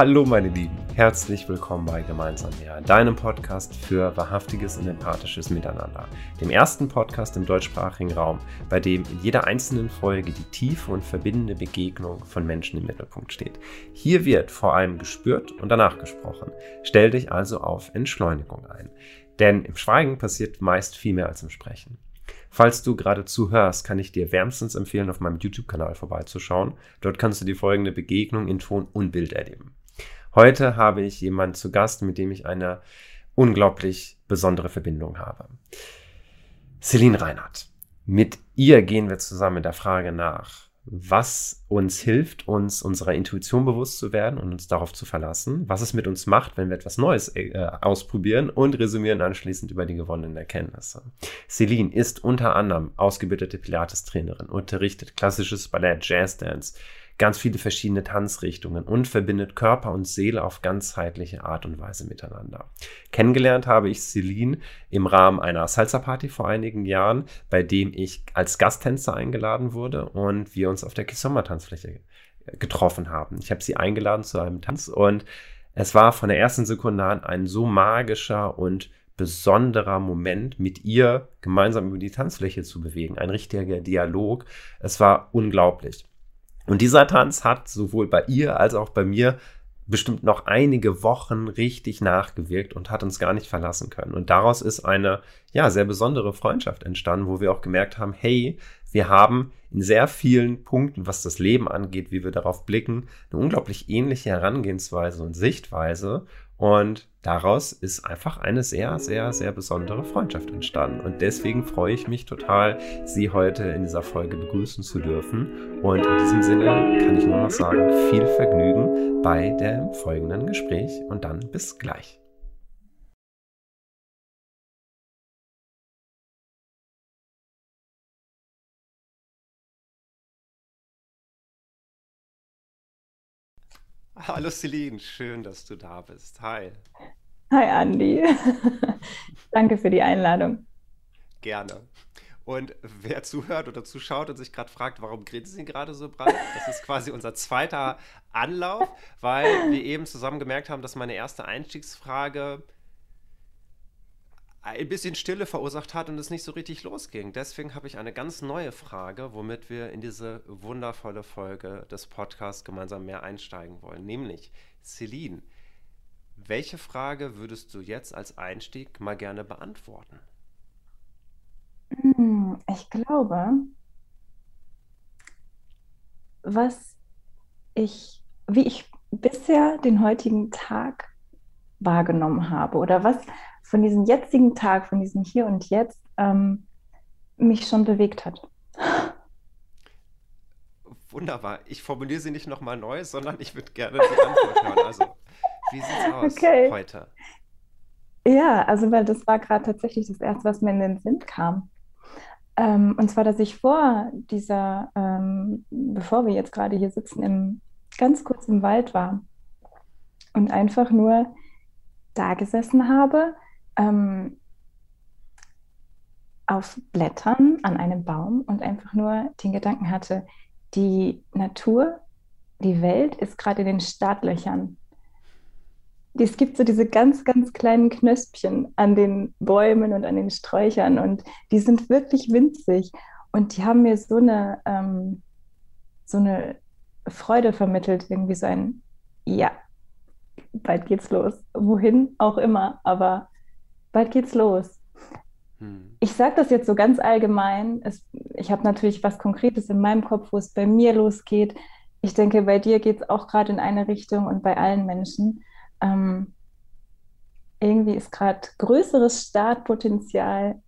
Hallo meine Lieben, herzlich willkommen bei Gemeinsam mehr, deinem Podcast für wahrhaftiges und empathisches Miteinander. Dem ersten Podcast im deutschsprachigen Raum, bei dem in jeder einzelnen Folge die tiefe und verbindende Begegnung von Menschen im Mittelpunkt steht. Hier wird vor allem gespürt und danach gesprochen. Stell dich also auf Entschleunigung ein. Denn im Schweigen passiert meist viel mehr als im Sprechen. Falls du gerade zuhörst, kann ich dir wärmstens empfehlen, auf meinem YouTube-Kanal vorbeizuschauen. Dort kannst du die folgende Begegnung in Ton und Bild erleben. Heute habe ich jemanden zu Gast, mit dem ich eine unglaublich besondere Verbindung habe. Celine Reinhardt. Mit ihr gehen wir zusammen der Frage nach, was uns hilft, uns unserer Intuition bewusst zu werden und uns darauf zu verlassen, was es mit uns macht, wenn wir etwas Neues äh, ausprobieren und resümieren anschließend über die gewonnenen Erkenntnisse. Celine ist unter anderem ausgebildete Pilates-Trainerin, unterrichtet klassisches Ballett, Jazz-Dance, ganz viele verschiedene Tanzrichtungen und verbindet Körper und Seele auf ganzheitliche Art und Weise miteinander. Kennengelernt habe ich Celine im Rahmen einer Salsa-Party vor einigen Jahren, bei dem ich als Gasttänzer eingeladen wurde und wir uns auf der Kisommer-Tanzfläche getroffen haben. Ich habe sie eingeladen zu einem Tanz und es war von der ersten Sekunde an ein so magischer und besonderer Moment, mit ihr gemeinsam über die Tanzfläche zu bewegen. Ein richtiger Dialog. Es war unglaublich. Und dieser Tanz hat sowohl bei ihr als auch bei mir bestimmt noch einige Wochen richtig nachgewirkt und hat uns gar nicht verlassen können. Und daraus ist eine, ja, sehr besondere Freundschaft entstanden, wo wir auch gemerkt haben, hey, wir haben in sehr vielen Punkten, was das Leben angeht, wie wir darauf blicken, eine unglaublich ähnliche Herangehensweise und Sichtweise. Und daraus ist einfach eine sehr, sehr, sehr besondere Freundschaft entstanden. Und deswegen freue ich mich total, Sie heute in dieser Folge begrüßen zu dürfen. Und in diesem Sinne kann ich nur noch sagen, viel Vergnügen bei dem folgenden Gespräch und dann bis gleich. Hallo Celine, schön, dass du da bist. Hi. Hi Andi. Danke für die Einladung. Gerne. Und wer zuhört oder zuschaut und sich gerade fragt, warum grinsen sie gerade so breit, das ist quasi unser zweiter Anlauf, weil wir eben zusammen gemerkt haben, dass meine erste Einstiegsfrage ein bisschen Stille verursacht hat und es nicht so richtig losging. Deswegen habe ich eine ganz neue Frage, womit wir in diese wundervolle Folge des Podcasts gemeinsam mehr einsteigen wollen. Nämlich, Celine, welche Frage würdest du jetzt als Einstieg mal gerne beantworten? Hm, ich glaube, was ich, wie ich bisher den heutigen Tag wahrgenommen habe oder was von diesem jetzigen Tag, von diesem Hier und Jetzt ähm, mich schon bewegt hat. Wunderbar. Ich formuliere sie nicht nochmal neu, sondern ich würde gerne die Antwort hören. Also, wie sieht es aus okay. heute? Ja, also weil das war gerade tatsächlich das Erste, was mir in den Sinn kam. Ähm, und zwar, dass ich vor dieser, ähm, bevor wir jetzt gerade hier sitzen, im, ganz kurz im Wald war und einfach nur da gesessen habe ähm, auf Blättern an einem Baum und einfach nur den Gedanken hatte, die Natur, die Welt ist gerade in den Startlöchern. Es gibt so diese ganz, ganz kleinen Knöspchen an den Bäumen und an den Sträuchern und die sind wirklich winzig und die haben mir so eine, ähm, so eine Freude vermittelt, irgendwie so ein, ja, bald geht's los, wohin auch immer, aber bald geht's los. Hm. Ich sage das jetzt so ganz allgemein. Es, ich habe natürlich was Konkretes in meinem Kopf, wo es bei mir losgeht. Ich denke, bei dir geht es auch gerade in eine Richtung und bei allen Menschen. Ähm, irgendwie ist gerade größeres Startpotenzial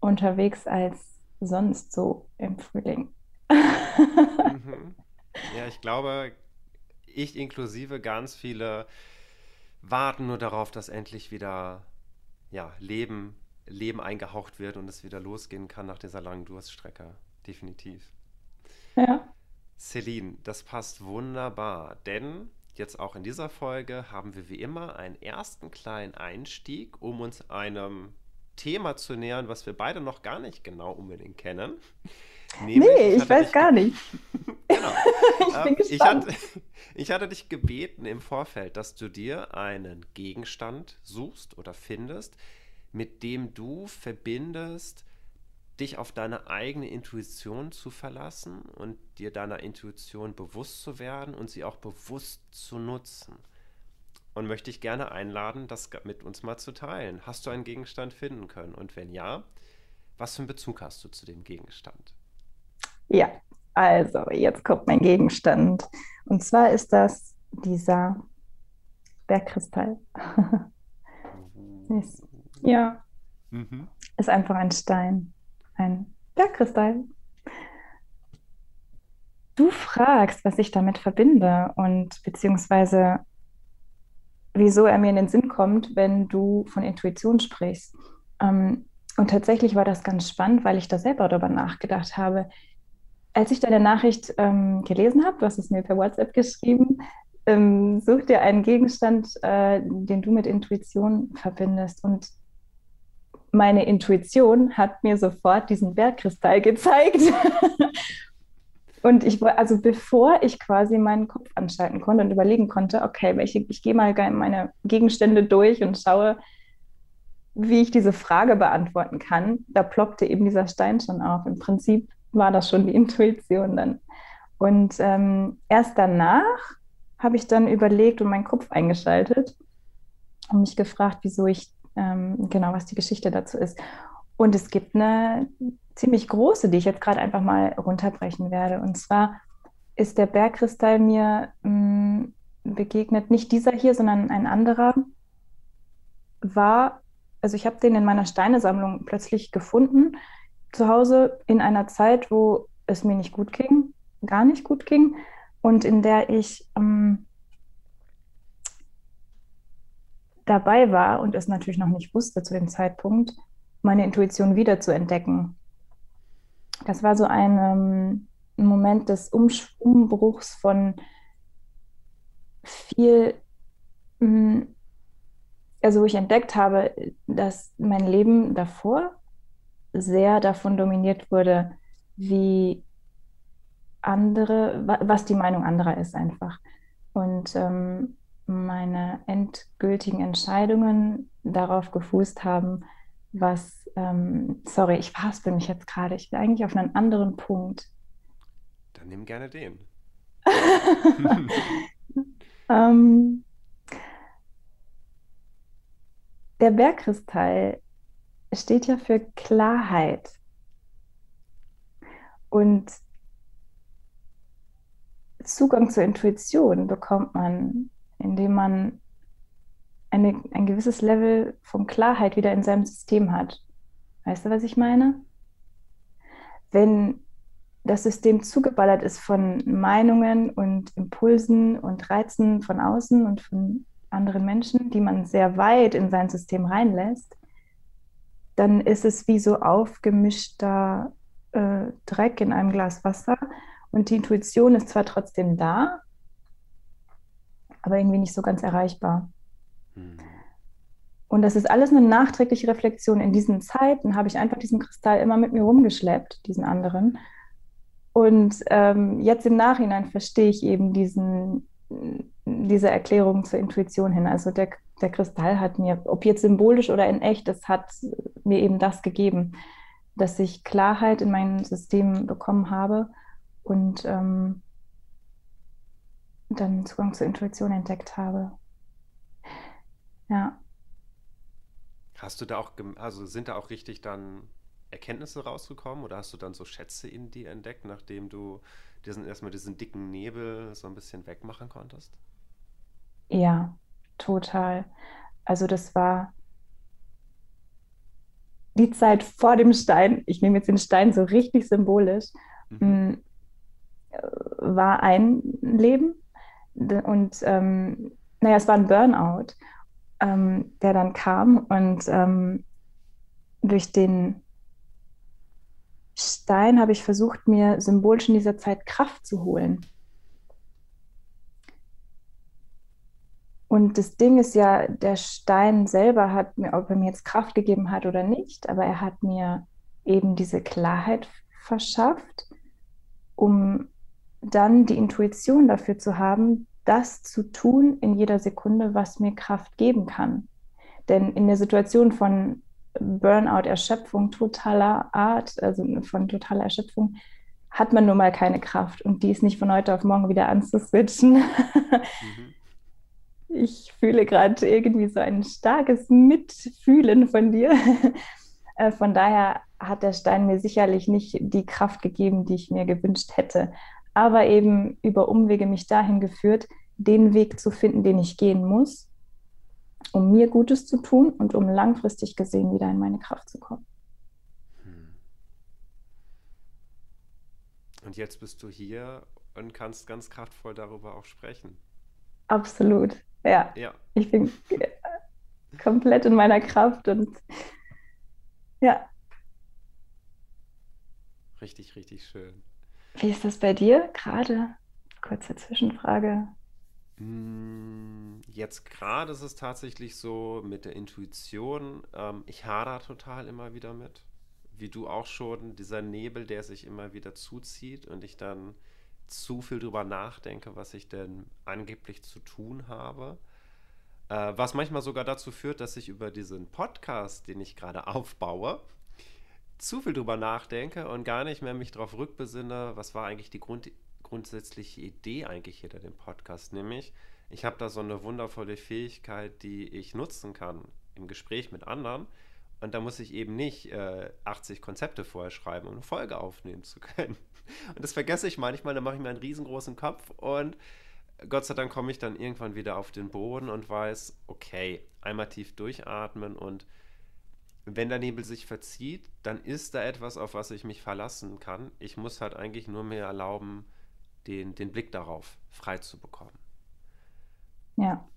unterwegs als sonst so im Frühling. mhm. Ja, ich glaube, ich inklusive ganz viele warten nur darauf, dass endlich wieder ja, Leben, Leben eingehaucht wird und es wieder losgehen kann nach dieser langen Durststrecke. Definitiv. Ja. Celine, das passt wunderbar, denn jetzt auch in dieser Folge haben wir wie immer einen ersten kleinen Einstieg, um uns einem Thema zu nähern, was wir beide noch gar nicht genau unbedingt kennen. Nämlich, nee, ich, ich weiß gar nicht. genau. ich, bin ähm, ich, hatte, ich hatte dich gebeten im Vorfeld, dass du dir einen Gegenstand suchst oder findest, mit dem du verbindest, dich auf deine eigene Intuition zu verlassen und dir deiner Intuition bewusst zu werden und sie auch bewusst zu nutzen. Und möchte ich gerne einladen, das mit uns mal zu teilen. Hast du einen Gegenstand finden können? Und wenn ja, was für einen Bezug hast du zu dem Gegenstand? Ja, also jetzt kommt mein Gegenstand. Und zwar ist das dieser Bergkristall. ist, ja, mhm. ist einfach ein Stein ein Bergkristall. Du fragst, was ich damit verbinde und beziehungsweise wieso er mir in den Sinn kommt, wenn du von Intuition sprichst. Ähm, und tatsächlich war das ganz spannend, weil ich da selber darüber nachgedacht habe. Als ich deine Nachricht ähm, gelesen habe, du hast es mir per WhatsApp geschrieben, ähm, such dir einen Gegenstand, äh, den du mit Intuition verbindest. Und meine Intuition hat mir sofort diesen Bergkristall gezeigt. und ich also bevor ich quasi meinen Kopf anschalten konnte und überlegen konnte, okay, welche, ich gehe mal meine Gegenstände durch und schaue, wie ich diese Frage beantworten kann, da ploppte eben dieser Stein schon auf. Im Prinzip war das schon die Intuition dann. Und ähm, erst danach habe ich dann überlegt und meinen Kopf eingeschaltet und mich gefragt, wieso ich ähm, genau, was die Geschichte dazu ist. Und es gibt eine ziemlich große, die ich jetzt gerade einfach mal runterbrechen werde. Und zwar ist der Bergkristall mir mh, mm, begegnet, nicht dieser hier, sondern ein anderer, war, also ich habe den in meiner Steinesammlung plötzlich gefunden, zu Hause in einer Zeit, wo es mir nicht gut ging, gar nicht gut ging und in der ich ähm, dabei war und es natürlich noch nicht wusste zu dem Zeitpunkt, meine Intuition wieder zu entdecken. Das war so ein, ähm, Moment des Umbruchs von viel, mm, also wo ich entdeckt habe, dass mein Leben davor sehr davon dominiert wurde, wie andere, was die Meinung anderer ist einfach. Und ähm, meine endgültigen Entscheidungen darauf gefußt haben, was, ähm, sorry, ich verhaspel mich jetzt gerade, ich will eigentlich auf einen anderen Punkt. Dann nimm gerne den. ähm, der Bergkristall steht ja für Klarheit. Und Zugang zur Intuition bekommt man indem man eine, ein gewisses Level von Klarheit wieder in seinem System hat. Weißt du, was ich meine? Wenn das System zugeballert ist von Meinungen und Impulsen und Reizen von außen und von anderen Menschen, die man sehr weit in sein System reinlässt, dann ist es wie so aufgemischter äh, Dreck in einem Glas Wasser und die Intuition ist zwar trotzdem da, aber irgendwie nicht so ganz erreichbar. Mhm. Und das ist alles eine nachträgliche Reflexion. In diesen Zeiten habe ich einfach diesen Kristall immer mit mir rumgeschleppt, diesen anderen. Und ähm, jetzt im Nachhinein verstehe ich eben diesen, diese Erklärung zur Intuition hin. Also der, der Kristall hat mir, ob jetzt symbolisch oder in echt, das hat mir eben das gegeben, dass ich Klarheit in meinem System bekommen habe und ähm, dann Zugang zur Intuition entdeckt habe. Ja. Hast du da auch, also sind da auch richtig dann Erkenntnisse rausgekommen oder hast du dann so Schätze in dir entdeckt, nachdem du diesen, erstmal diesen dicken Nebel so ein bisschen wegmachen konntest? Ja, total. Also das war die Zeit vor dem Stein, ich nehme jetzt den Stein so richtig symbolisch, mhm. Mm, war ein Leben und ähm, naja, es war ein Burnout, ähm, der dann kam und ähm, durch den Stein habe ich versucht, mir symbolisch in dieser Zeit Kraft zu holen. Und das Ding ist ja, der Stein selber hat mir, ob er mir jetzt Kraft gegeben hat oder nicht, aber er hat mir eben diese Klarheit verschafft, um dann die Intuition dafür zu haben, das zu tun in jeder Sekunde, was mir Kraft geben kann. Denn in der Situation von Burnout, Erschöpfung totaler Art, also von totaler Erschöpfung, hat man nun mal keine Kraft und die ist nicht von heute auf morgen wieder anzuswitchen. Mhm. Ich fühle gerade irgendwie so ein starkes Mitfühlen von dir. Äh, von daher hat der Stein mir sicherlich nicht die Kraft gegeben, die ich mir gewünscht hätte, aber eben über Umwege mich dahin geführt, den Weg zu finden, den ich gehen muss, um mir Gutes zu tun und um langfristig gesehen wieder in meine Kraft zu kommen. Hm. Und jetzt bist du hier und kannst ganz kraftvoll darüber auch sprechen. Absolut. Ja. ja. Ich bin komplett in meiner Kraft und ja. Richtig, richtig schön. Wie ist das bei dir gerade? Kurze Zwischenfrage. Mm, jetzt gerade ist es tatsächlich so mit der Intuition. Ähm, ich hader total immer wieder mit. Wie du auch schon, dieser Nebel, der sich immer wieder zuzieht und ich dann zu viel drüber nachdenke, was ich denn angeblich zu tun habe. Äh, was manchmal sogar dazu führt, dass ich über diesen Podcast, den ich gerade aufbaue, zu viel drüber nachdenke und gar nicht mehr mich darauf rückbesinne, was war eigentlich die Grund grundsätzliche Idee eigentlich hinter dem Podcast. Nämlich, ich habe da so eine wundervolle Fähigkeit, die ich nutzen kann im Gespräch mit anderen. Und da muss ich eben nicht äh, 80 Konzepte vorher schreiben, um eine Folge aufnehmen zu können. Und das vergesse ich manchmal, dann mache ich mir einen riesengroßen Kopf und Gott sei Dank komme ich dann irgendwann wieder auf den Boden und weiß, okay, einmal tief durchatmen und wenn der Nebel sich verzieht, dann ist da etwas, auf was ich mich verlassen kann. Ich muss halt eigentlich nur mir erlauben, den, den Blick darauf frei zu bekommen. Ja.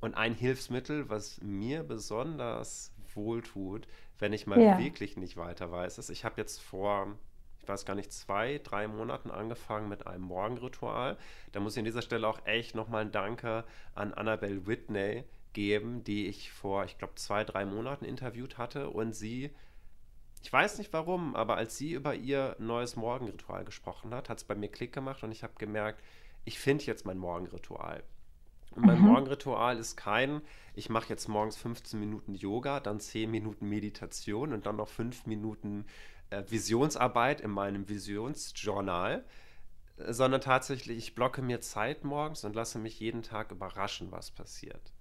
Und ein Hilfsmittel, was mir besonders wohltut, wenn ich mal ja. wirklich nicht weiter weiß, ist, ich habe jetzt vor ich weiß gar nicht, zwei, drei Monaten angefangen mit einem Morgenritual. Da muss ich an dieser Stelle auch echt nochmal ein Danke an Annabelle Whitney geben, die ich vor, ich glaube, zwei, drei Monaten interviewt hatte und sie ich weiß nicht warum, aber als sie über ihr neues Morgenritual gesprochen hat, hat es bei mir Klick gemacht und ich habe gemerkt, ich finde jetzt mein Morgenritual. Und mein mhm. Morgenritual ist kein, ich mache jetzt morgens 15 Minuten Yoga, dann 10 Minuten Meditation und dann noch 5 Minuten Visionsarbeit in meinem Visionsjournal, sondern tatsächlich, ich blocke mir Zeit morgens und lasse mich jeden Tag überraschen, was passiert.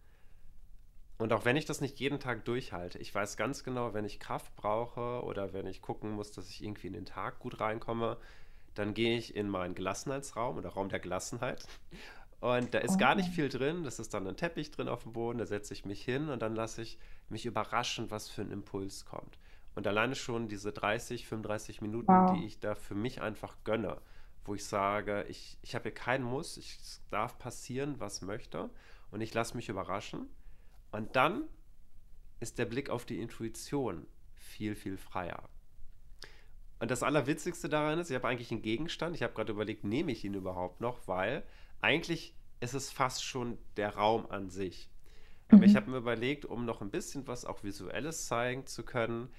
Und auch wenn ich das nicht jeden Tag durchhalte, ich weiß ganz genau, wenn ich Kraft brauche oder wenn ich gucken muss, dass ich irgendwie in den Tag gut reinkomme, dann gehe ich in meinen Gelassenheitsraum oder Raum der Gelassenheit. Und da ist gar nicht viel drin. Das ist dann ein Teppich drin auf dem Boden. Da setze ich mich hin und dann lasse ich mich überraschen, was für ein Impuls kommt. Und alleine schon diese 30, 35 Minuten, wow. die ich da für mich einfach gönne, wo ich sage, ich, ich habe hier keinen Muss, ich, es darf passieren, was möchte und ich lasse mich überraschen. Und dann ist der Blick auf die Intuition viel, viel freier. Und das Allerwitzigste daran ist, ich habe eigentlich einen Gegenstand. Ich habe gerade überlegt, nehme ich ihn überhaupt noch, weil eigentlich ist es fast schon der Raum an sich. Aber mhm. ich habe mir überlegt, um noch ein bisschen was auch Visuelles zeigen zu können,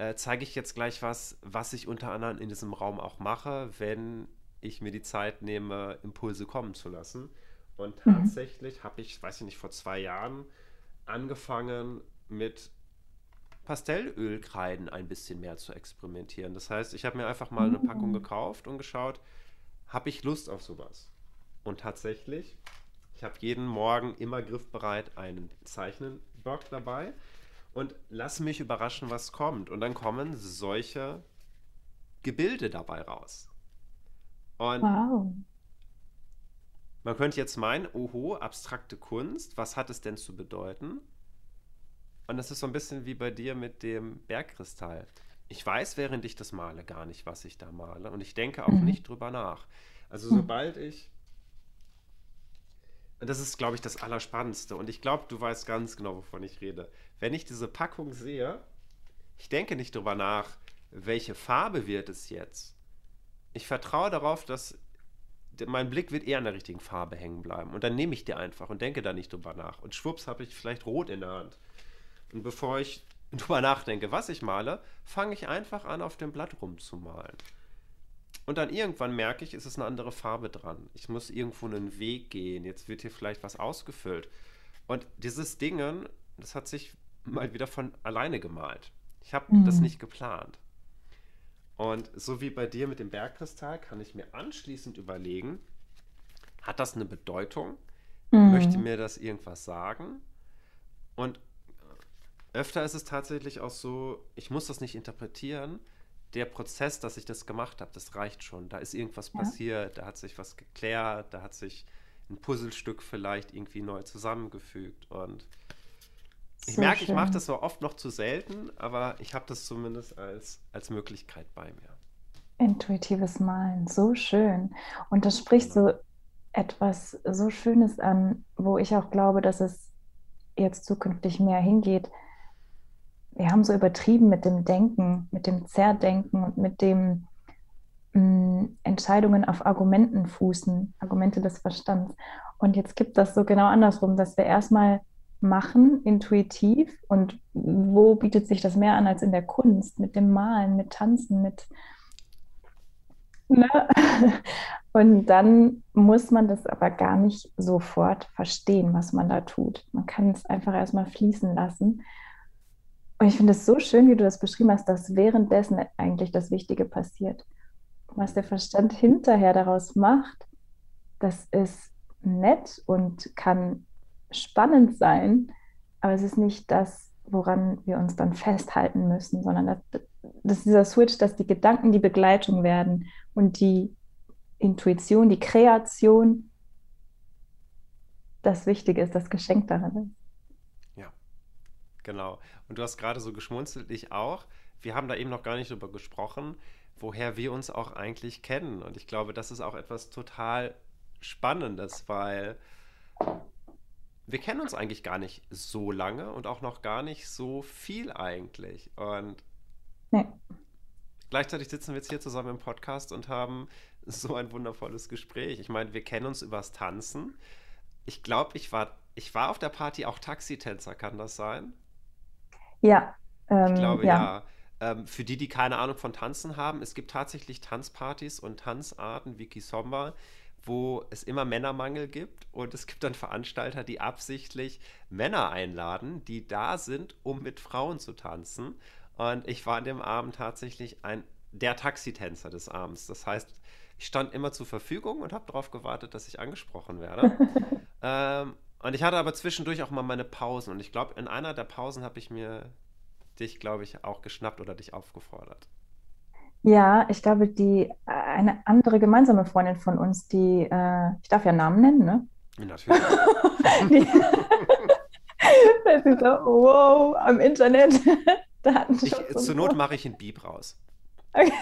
äh, zeige ich jetzt gleich was, was ich unter anderem in diesem Raum auch mache, wenn ich mir die Zeit nehme, Impulse kommen zu lassen. Und mhm. tatsächlich mhm. habe ich, weiß ich nicht, vor zwei Jahren angefangen mit Pastellölkreiden ein bisschen mehr zu experimentieren. Das heißt, ich habe mir einfach mal eine Packung mhm. gekauft und geschaut, habe ich Lust auf sowas? Und tatsächlich, ich habe jeden Morgen immer griffbereit einen Zeichnenblock dabei und lass mich überraschen, was kommt. Und dann kommen solche Gebilde dabei raus. Und wow. man könnte jetzt meinen, oho, abstrakte Kunst, was hat es denn zu bedeuten? Und das ist so ein bisschen wie bei dir mit dem Bergkristall. Ich weiß, während ich das male, gar nicht, was ich da male. Und ich denke auch mhm. nicht drüber nach. Also mhm. sobald ich das ist, glaube ich, das Allerspannendste. Und ich glaube, du weißt ganz genau, wovon ich rede. Wenn ich diese Packung sehe, ich denke nicht darüber nach, welche Farbe wird es jetzt. Ich vertraue darauf, dass mein Blick wird eher an der richtigen Farbe hängen bleiben. Und dann nehme ich die einfach und denke da nicht drüber nach. Und schwupps habe ich vielleicht rot in der Hand. Und bevor ich drüber nachdenke, was ich male, fange ich einfach an, auf dem Blatt rumzumalen. Und dann irgendwann merke ich, ist es eine andere Farbe dran. Ich muss irgendwo einen Weg gehen. Jetzt wird hier vielleicht was ausgefüllt. Und dieses Dingen, das hat sich mal wieder von alleine gemalt. Ich habe mhm. das nicht geplant. Und so wie bei dir mit dem Bergkristall kann ich mir anschließend überlegen, hat das eine Bedeutung? Mhm. Möchte mir das irgendwas sagen? Und öfter ist es tatsächlich auch so, ich muss das nicht interpretieren. Der Prozess, dass ich das gemacht habe, das reicht schon. Da ist irgendwas ja. passiert, da hat sich was geklärt, da hat sich ein Puzzlestück vielleicht irgendwie neu zusammengefügt. Und ich so merke, schön. ich mache das so oft noch zu selten, aber ich habe das zumindest als, als Möglichkeit bei mir. Intuitives Malen, so schön. Und das spricht so etwas so Schönes an, wo ich auch glaube, dass es jetzt zukünftig mehr hingeht. Wir haben so übertrieben mit dem Denken, mit dem Zerdenken und mit dem mh, mm, Entscheidungen auf Argumenten fußen, Argumente des Verstands. Und jetzt gibt das so genau andersrum, dass wir erstmal machen, intuitiv. Und wo bietet sich das mehr an als in der Kunst, mit dem Malen, mit Tanzen, mit... Ne? Und dann muss man das aber gar nicht sofort verstehen, was man da tut. Man kann es einfach erstmal fließen lassen. Und ich finde es so schön, wie du das beschrieben hast, dass währenddessen eigentlich das Wichtige passiert. Was der Verstand hinterher daraus macht, das ist nett und kann spannend sein, aber es ist nicht das, woran wir uns dann festhalten müssen, sondern das, das ist dieser Switch, dass die Gedanken die Begleitung werden und die Intuition, die Kreation das Wichtige ist, das Geschenk darin ist. Genau. Und du hast gerade so geschmunzelt, ich auch. Wir haben da eben noch gar nicht drüber gesprochen, woher wir uns auch eigentlich kennen. Und ich glaube, das ist auch etwas total Spannendes, weil wir kennen uns eigentlich gar nicht so lange und auch noch gar nicht so viel eigentlich. Und nee. gleichzeitig sitzen wir jetzt hier zusammen im Podcast und haben so ein wundervolles Gespräch. Ich meine, wir kennen uns übers Tanzen. Ich glaube, ich war, ich war auf der Party auch Taxitänzer, kann das sein? Ja. Ähm, ich glaube, ja. ja. Ähm, für die, die keine Ahnung von Tanzen haben, es gibt tatsächlich Tanzpartys und Tanzarten wie Kisomba, wo es immer Männermangel gibt und es gibt dann Veranstalter, die absichtlich Männer einladen, die da sind, um mit Frauen zu tanzen. Und ich war an dem Abend tatsächlich ein der Taxitänzer des Abends. Das heißt, ich stand immer zur Verfügung und habe darauf gewartet, dass ich angesprochen werde. ähm, und ich hatte aber zwischendurch auch mal meine Pausen. Und ich glaube, in einer der Pausen habe ich mir dich, glaube ich, auch geschnappt oder dich aufgefordert. Ja, ich glaube, die eine andere gemeinsame Freundin von uns, die, äh, ich darf ja Namen nennen, ne? Natürlich. die, das ist so, wow, am Internet. ich, zur Not mache ich einen Beep raus. Okay.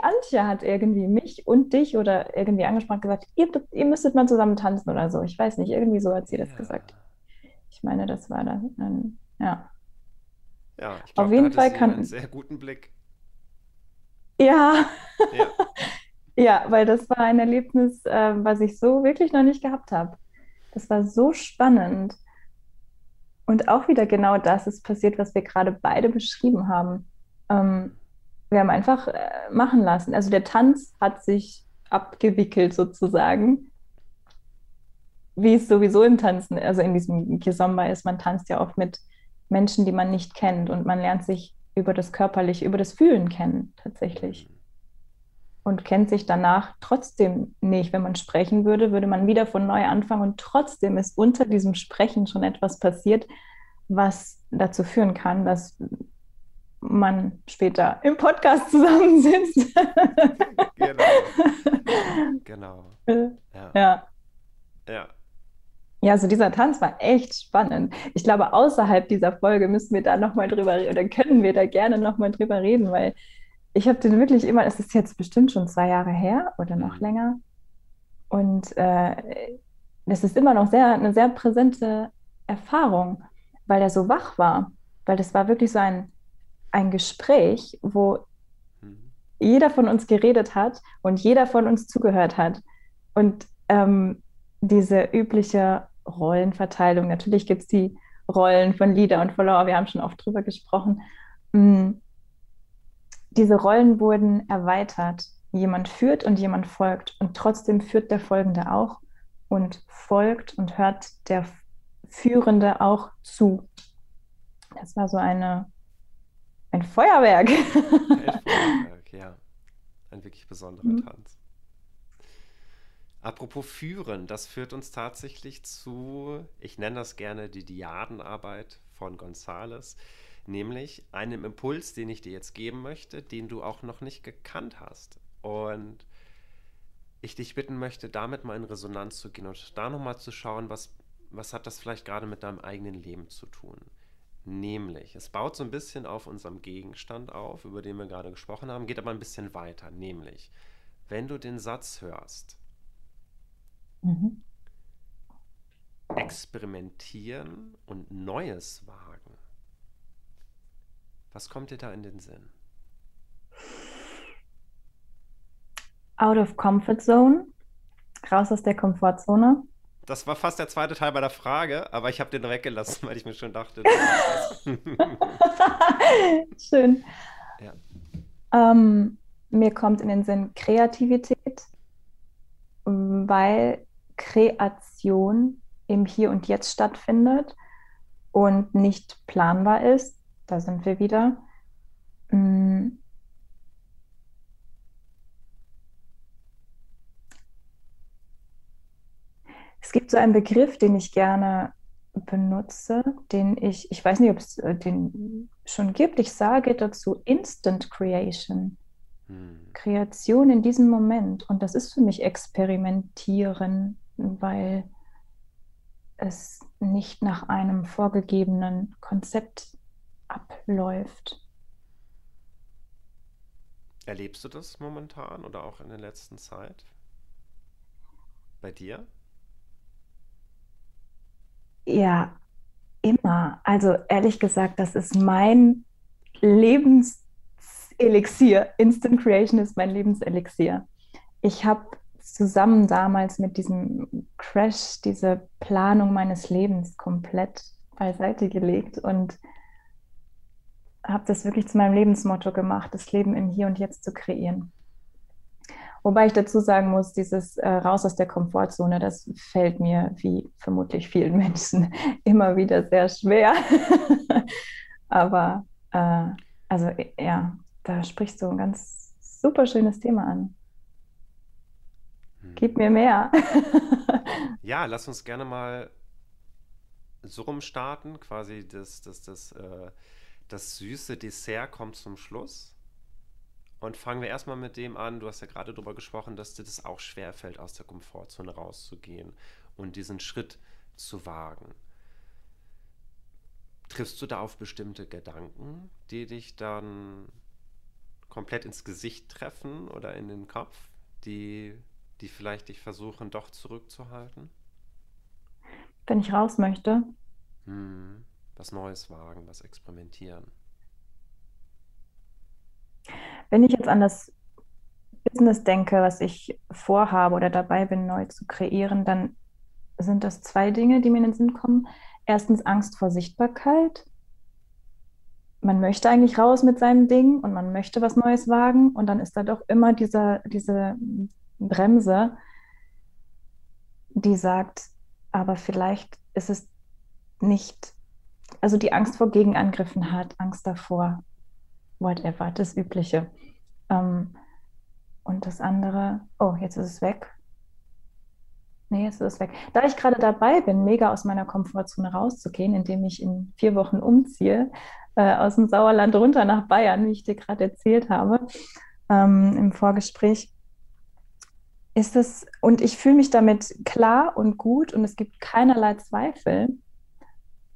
Die, Antje hat irgendwie mich und dich oder irgendwie angesprochen gesagt, ihr, ihr müsstet mal zusammen tanzen oder so. Ich weiß nicht, irgendwie so hat sie das ja. gesagt. Ich meine, das war dann, ja. Ja, ich glaube, Auf jeden Fall kann einen sehr guten Blick. Ja. Ja. ja, weil das war ein Erlebnis, äh, was ich so wirklich noch nicht gehabt habe. Das war so spannend. Und auch wieder genau das ist passiert, was wir gerade beide beschrieben haben. Ähm, wir haben einfach äh, machen lassen. Also der Tanz hat sich abgewickelt sozusagen, wie es sowieso im Tanzen, also in diesem Kizomba ist, man tanzt ja oft mit Menschen, die man nicht kennt und man lernt sich über das Körperliche, über das Fühlen kennen tatsächlich. Und kennt sich danach trotzdem nicht. Wenn man sprechen würde, würde man wieder von neu anfangen und trotzdem ist unter diesem Sprechen schon etwas passiert, was dazu führen kann, dass man später im Podcast zusammensitzt. genau. Genau. Ja. ja. ja. Ja, also dieser Tanz war echt spannend. Ich glaube, außerhalb dieser Folge müssen wir da nochmal drüber reden oder können wir da gerne nochmal drüber reden, weil ich habe den wirklich immer, es ist jetzt bestimmt schon zwei Jahre her oder noch mhm. länger. Und äh, das ist immer noch sehr, eine sehr präsente Erfahrung, weil er so wach war. Weil das war wirklich so ein, ein Gespräch, wo mhm. jeder von uns geredet hat und jeder von uns zugehört hat. Und ähm, diese übliche Rollenverteilung, natürlich gibt es die Rollen von Leader und Follower, wir haben schon oft drüber gesprochen. Mm, diese Rollen wurden erweitert. Jemand führt und jemand folgt. Und trotzdem führt der Folgende auch und folgt und hört der Führende auch zu. Das war so eine, ein Feuerwerk. Ein Feuerwerk, ja. Ein wirklich besonderer mhm. Tanz. Apropos führen, das führt uns tatsächlich zu, ich nenne das gerne die Diadenarbeit von Gonzales, nämlich einem Impuls, den ich dir jetzt geben möchte, den du auch noch nicht gekannt hast. Und ich dich bitten möchte, damit mal in Resonanz zu gehen und da nochmal zu schauen, was, was hat das vielleicht gerade mit deinem eigenen Leben zu tun. Nämlich, es baut so ein bisschen auf unserem Gegenstand auf, über den wir gerade gesprochen haben, geht aber ein bisschen weiter. Nämlich, wenn du den Satz hörst, mhm. experimentieren und Neues wagen, was kommt dir da in den Sinn? Out of Comfort Zone, raus aus der Komfortzone. Das war fast der zweite Teil bei der Frage, aber ich habe den weggelassen, weil ich mir schon dachte. Schön. Ja. Ähm, mir kommt in den Sinn Kreativität, weil Kreation im Hier und Jetzt stattfindet und nicht planbar ist. Da sind wir wieder. Mm, Es gibt so einen Begriff, den ich gerne benutze, den ich, ich weiß nicht, ob es äh, den schon gibt. Ich sage dazu Instant Creation. Hm. Kreation in diesem Moment. Und das ist für mich Experimentieren, weil es nicht nach einem vorgegebenen Konzept abläuft. Erlebst du das momentan oder auch in der letzten Zeit? Bei dir? Ja, immer. Also ehrlich gesagt, das ist mein Lebenselixier. Instant Creation ist mein Lebenselixier. Ich habe zusammen damals mit diesem Crash diese Planung meines Lebens komplett beiseite gelegt und habe das wirklich zu meinem Lebensmotto gemacht, das Leben im Hier und Jetzt zu kreieren. Wobei ich dazu sagen muss, dieses äh, Raus aus der Komfortzone, das fällt mir, wie vermutlich vielen Menschen, immer wieder sehr schwer. Aber äh, also ja, da sprichst du ein ganz super schönes Thema an. Hm. Gib mir mehr. ja, lass uns gerne mal so rum starten. Quasi das, das, das, äh, das süße Dessert kommt zum Schluss. Und fangen wir erstmal mit dem an, du hast ja gerade darüber gesprochen, dass dir das auch schwerfällt, aus der Komfortzone rauszugehen und diesen Schritt zu wagen. Triffst du da auf bestimmte Gedanken, die dich dann komplett ins Gesicht treffen oder in den Kopf, die, die vielleicht dich versuchen, doch zurückzuhalten? Wenn ich raus möchte. Hm, was Neues wagen, was experimentieren. Wenn ich jetzt an das Business denke, was ich vorhabe oder dabei bin, neu zu kreieren, dann sind das zwei Dinge, die mir in den Sinn kommen. Erstens Angst vor Sichtbarkeit. Man möchte eigentlich raus mit seinem Ding und man möchte was Neues wagen und dann ist da doch immer dieser, diese Bremse, die sagt, aber vielleicht ist es nicht, also die Angst vor Gegenangriffen hat, Angst davor, whatever, das Übliche. Ähm, und das andere, oh, jetzt ist es weg. Nee, jetzt ist es weg. Da ich gerade dabei bin, mega aus meiner Komfortzone rauszugehen, indem ich in vier Wochen umziehe, äh, aus dem Sauerland runter nach Bayern, wie ich dir gerade erzählt habe ähm, im Vorgespräch, ist es, und ich fühle mich damit klar und gut und es gibt keinerlei Zweifel,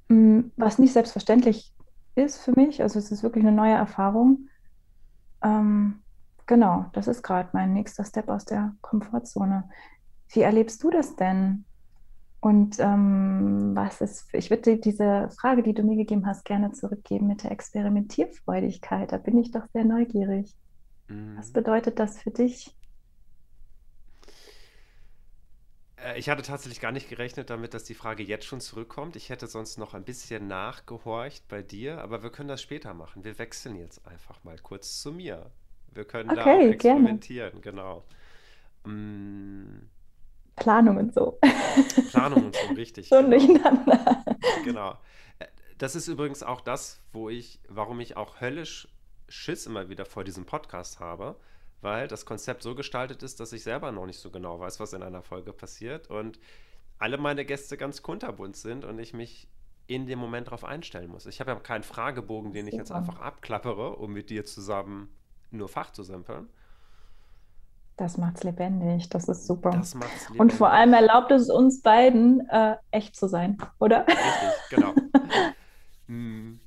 mm, was nicht selbstverständlich ist für mich. Also es ist wirklich eine neue Erfahrung. Ähm, genau, das ist gerade mein nächster Step aus der Komfortzone. Wie erlebst du das denn? Und ähm, was ist, ich würde diese Frage, die du mir gegeben hast, gerne zurückgeben mit der Experimentierfreudigkeit. Da bin ich doch sehr neugierig. Mhm. Was bedeutet das für dich? Äh, ich hatte tatsächlich gar nicht gerechnet damit, dass die Frage jetzt schon zurückkommt. Ich hätte sonst noch ein bisschen nachgehorcht bei dir, aber wir können das später machen. Wir wechseln jetzt einfach mal kurz zu mir. Wir können okay, da auch experimentieren, gerne. genau. Mm. Planung und so. Planung und so, richtig. so genau. durcheinander. Genau. Äh, das ist übrigens auch das, wo ich, warum ich auch höllisch Schiss immer wieder vor diesem Podcast habe, weil das Konzept so gestaltet ist, dass ich selber noch nicht so genau weiß, was in einer Folge passiert und alle meine Gäste ganz kunterbunt sind und ich mich in dem Moment darauf einstellen muss. Ich habe ja keinen Fragebogen, den ich jetzt einfach abklappere, um mit dir zusammen nur Fach zu simpeln. Das macht's lebendig, das ist super. Das macht's lebendig. Und vor allem erlaubt es uns beiden, äh, echt zu sein, oder? Richtig, genau. Hm.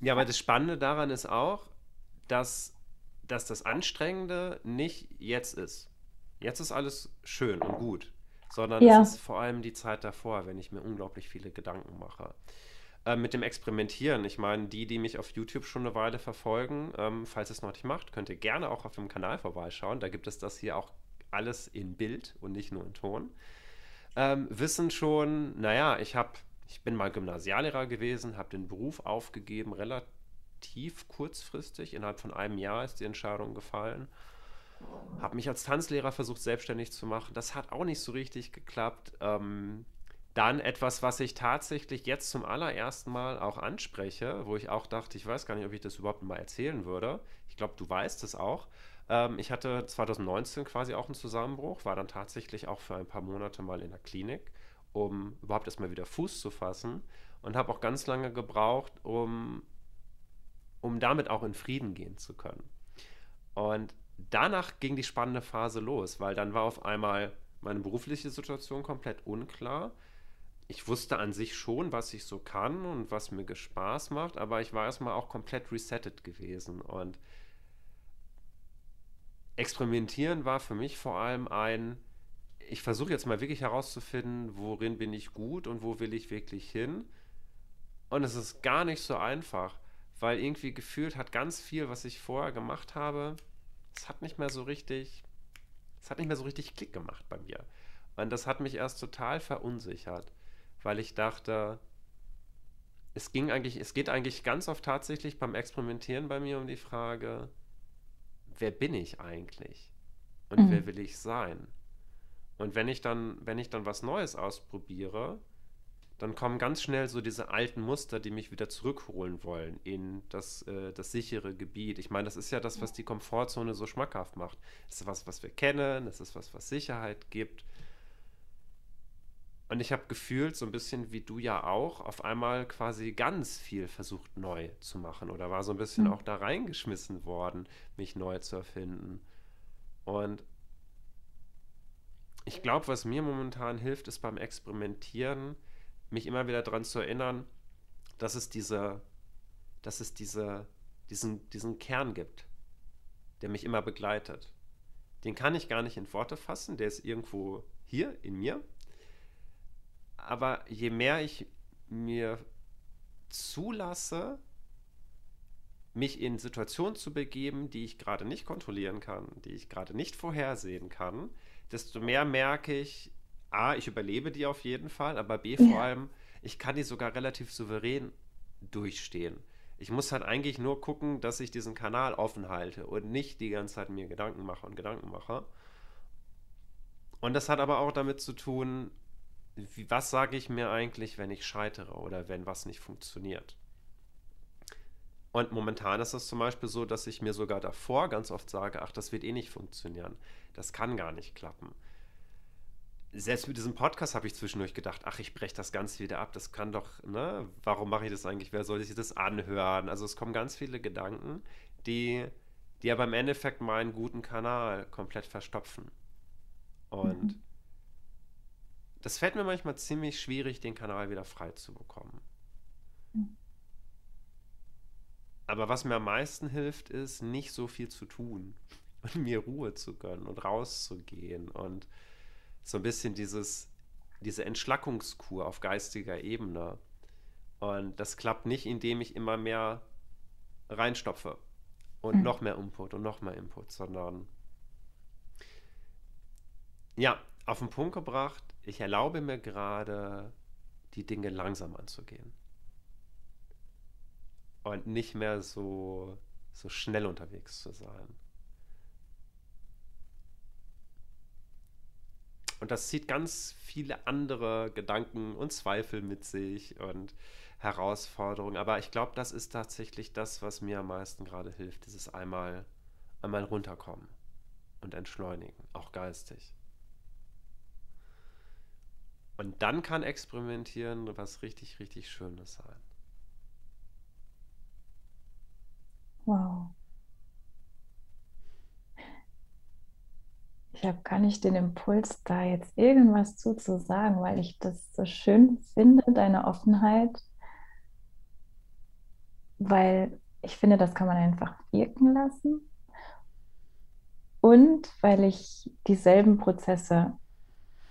ja, aber das Spannende daran ist auch, dass dass das Anstrengende nicht jetzt ist. Jetzt ist alles schön und gut, sondern ja. es ist vor allem die Zeit davor, wenn ich mir unglaublich viele Gedanken mache. Äh, mit dem Experimentieren, ich meine, die, die mich auf YouTube schon eine Weile verfolgen, ähm, falls ihr es noch nicht macht, könnt ihr gerne auch auf dem Kanal vorbeischauen. Da gibt es das hier auch alles in Bild und nicht nur in Ton. Ähm, wissen schon, naja, ich habe, ich bin mal Gymnasiallehrer gewesen, habe den Beruf aufgegeben, relativ relativ kurzfristig, innerhalb von einem Jahr ist die Entscheidung gefallen. Habe mich als Tanzlehrer versucht, selbstständig zu machen. Das hat auch nicht so richtig geklappt. Ähm, dann etwas, was ich tatsächlich jetzt zum allerersten Mal auch anspreche, wo ich auch dachte, ich weiß gar nicht, ob ich das überhaupt mal erzählen würde. Ich glaube, du weißt es auch. Ähm, ich hatte 2019 quasi auch einen Zusammenbruch, war dann tatsächlich auch für ein paar Monate mal in der Klinik, um überhaupt erstmal wieder Fuß zu fassen und habe auch ganz lange gebraucht, um um damit auch in Frieden gehen zu können. Und danach ging die spannende Phase los, weil dann war auf einmal meine berufliche Situation komplett unklar. Ich wusste an sich schon, was ich so kann und was mir Spaß macht, aber ich war erstmal auch komplett resettet gewesen. Und experimentieren war für mich vor allem ein, ich versuche jetzt mal wirklich herauszufinden, worin bin ich gut und wo will ich wirklich hin. Und es ist gar nicht so einfach weil irgendwie gefühlt hat ganz viel, was ich vorher gemacht habe, es hat nicht mehr so richtig, es hat nicht mehr so richtig Klick gemacht bei mir. Und das hat mich erst total verunsichert, weil ich dachte, es ging eigentlich, es geht eigentlich ganz oft tatsächlich beim Experimentieren bei mir um die Frage, wer bin ich eigentlich? Und mhm. wer will ich sein? Und wenn ich dann, wenn ich dann was Neues ausprobiere, dann kommen ganz schnell so diese alten Muster, die mich wieder zurückholen wollen in das, äh, das sichere Gebiet. Ich meine, das ist ja das, was die Komfortzone so schmackhaft macht. Es ist was, was wir kennen, es ist was, was Sicherheit gibt. Und ich habe gefühlt, so ein bisschen wie du ja auch, auf einmal quasi ganz viel versucht neu zu machen oder war so ein bisschen mhm. auch da reingeschmissen worden, mich neu zu erfinden. Und ich glaube, was mir momentan hilft, ist beim Experimentieren, mich immer wieder daran zu erinnern, dass es diese, dass es diese, diesen, diesen Kern gibt, der mich immer begleitet. Den kann ich gar nicht in Worte fassen, der ist irgendwo hier in mir. Aber je mehr ich mir zulasse, mich in Situationen zu begeben, die ich gerade nicht kontrollieren kann, die ich gerade nicht vorhersehen kann, desto mehr merke ich, A, ich überlebe die auf jeden Fall, aber B, vor ja. allem, ich kann die sogar relativ souverän durchstehen. Ich muss halt eigentlich nur gucken, dass ich diesen Kanal offen halte und nicht die ganze Zeit mir Gedanken mache und Gedanken mache. Und das hat aber auch damit zu tun, wie, was sage ich mir eigentlich, wenn ich scheitere oder wenn was nicht funktioniert. Und momentan ist es zum Beispiel so, dass ich mir sogar davor ganz oft sage, ach, das wird eh nicht funktionieren. Das kann gar nicht klappen selbst mit diesem Podcast habe ich zwischendurch gedacht, ach, ich breche das Ganze wieder ab. Das kann doch, ne? Warum mache ich das eigentlich? Wer soll sich das anhören? Also es kommen ganz viele Gedanken, die, die aber im Endeffekt meinen guten Kanal komplett verstopfen. Und mhm. das fällt mir manchmal ziemlich schwierig, den Kanal wieder frei zu bekommen. Mhm. Aber was mir am meisten hilft, ist, nicht so viel zu tun und mir Ruhe zu gönnen und rauszugehen und so ein bisschen dieses, diese Entschlackungskur auf geistiger Ebene. Und das klappt nicht, indem ich immer mehr reinstopfe. und mhm. noch mehr Input und noch mehr Input, sondern ja, auf den Punkt gebracht, ich erlaube mir gerade, die Dinge langsam anzugehen. Und nicht mehr so, so schnell unterwegs zu sein. Und das zieht ganz viele andere Gedanken und Zweifel mit sich und Herausforderungen. Aber ich glaube, das ist tatsächlich das, was mir am meisten gerade hilft, dieses einmal, einmal runterkommen und entschleunigen, auch geistig. Und dann kann Experimentieren was richtig, richtig Schönes sein. Wow. Ich habe gar nicht den Impuls, da jetzt irgendwas zuzusagen, weil ich das so schön finde, deine Offenheit, weil ich finde, das kann man einfach wirken lassen und weil ich dieselben Prozesse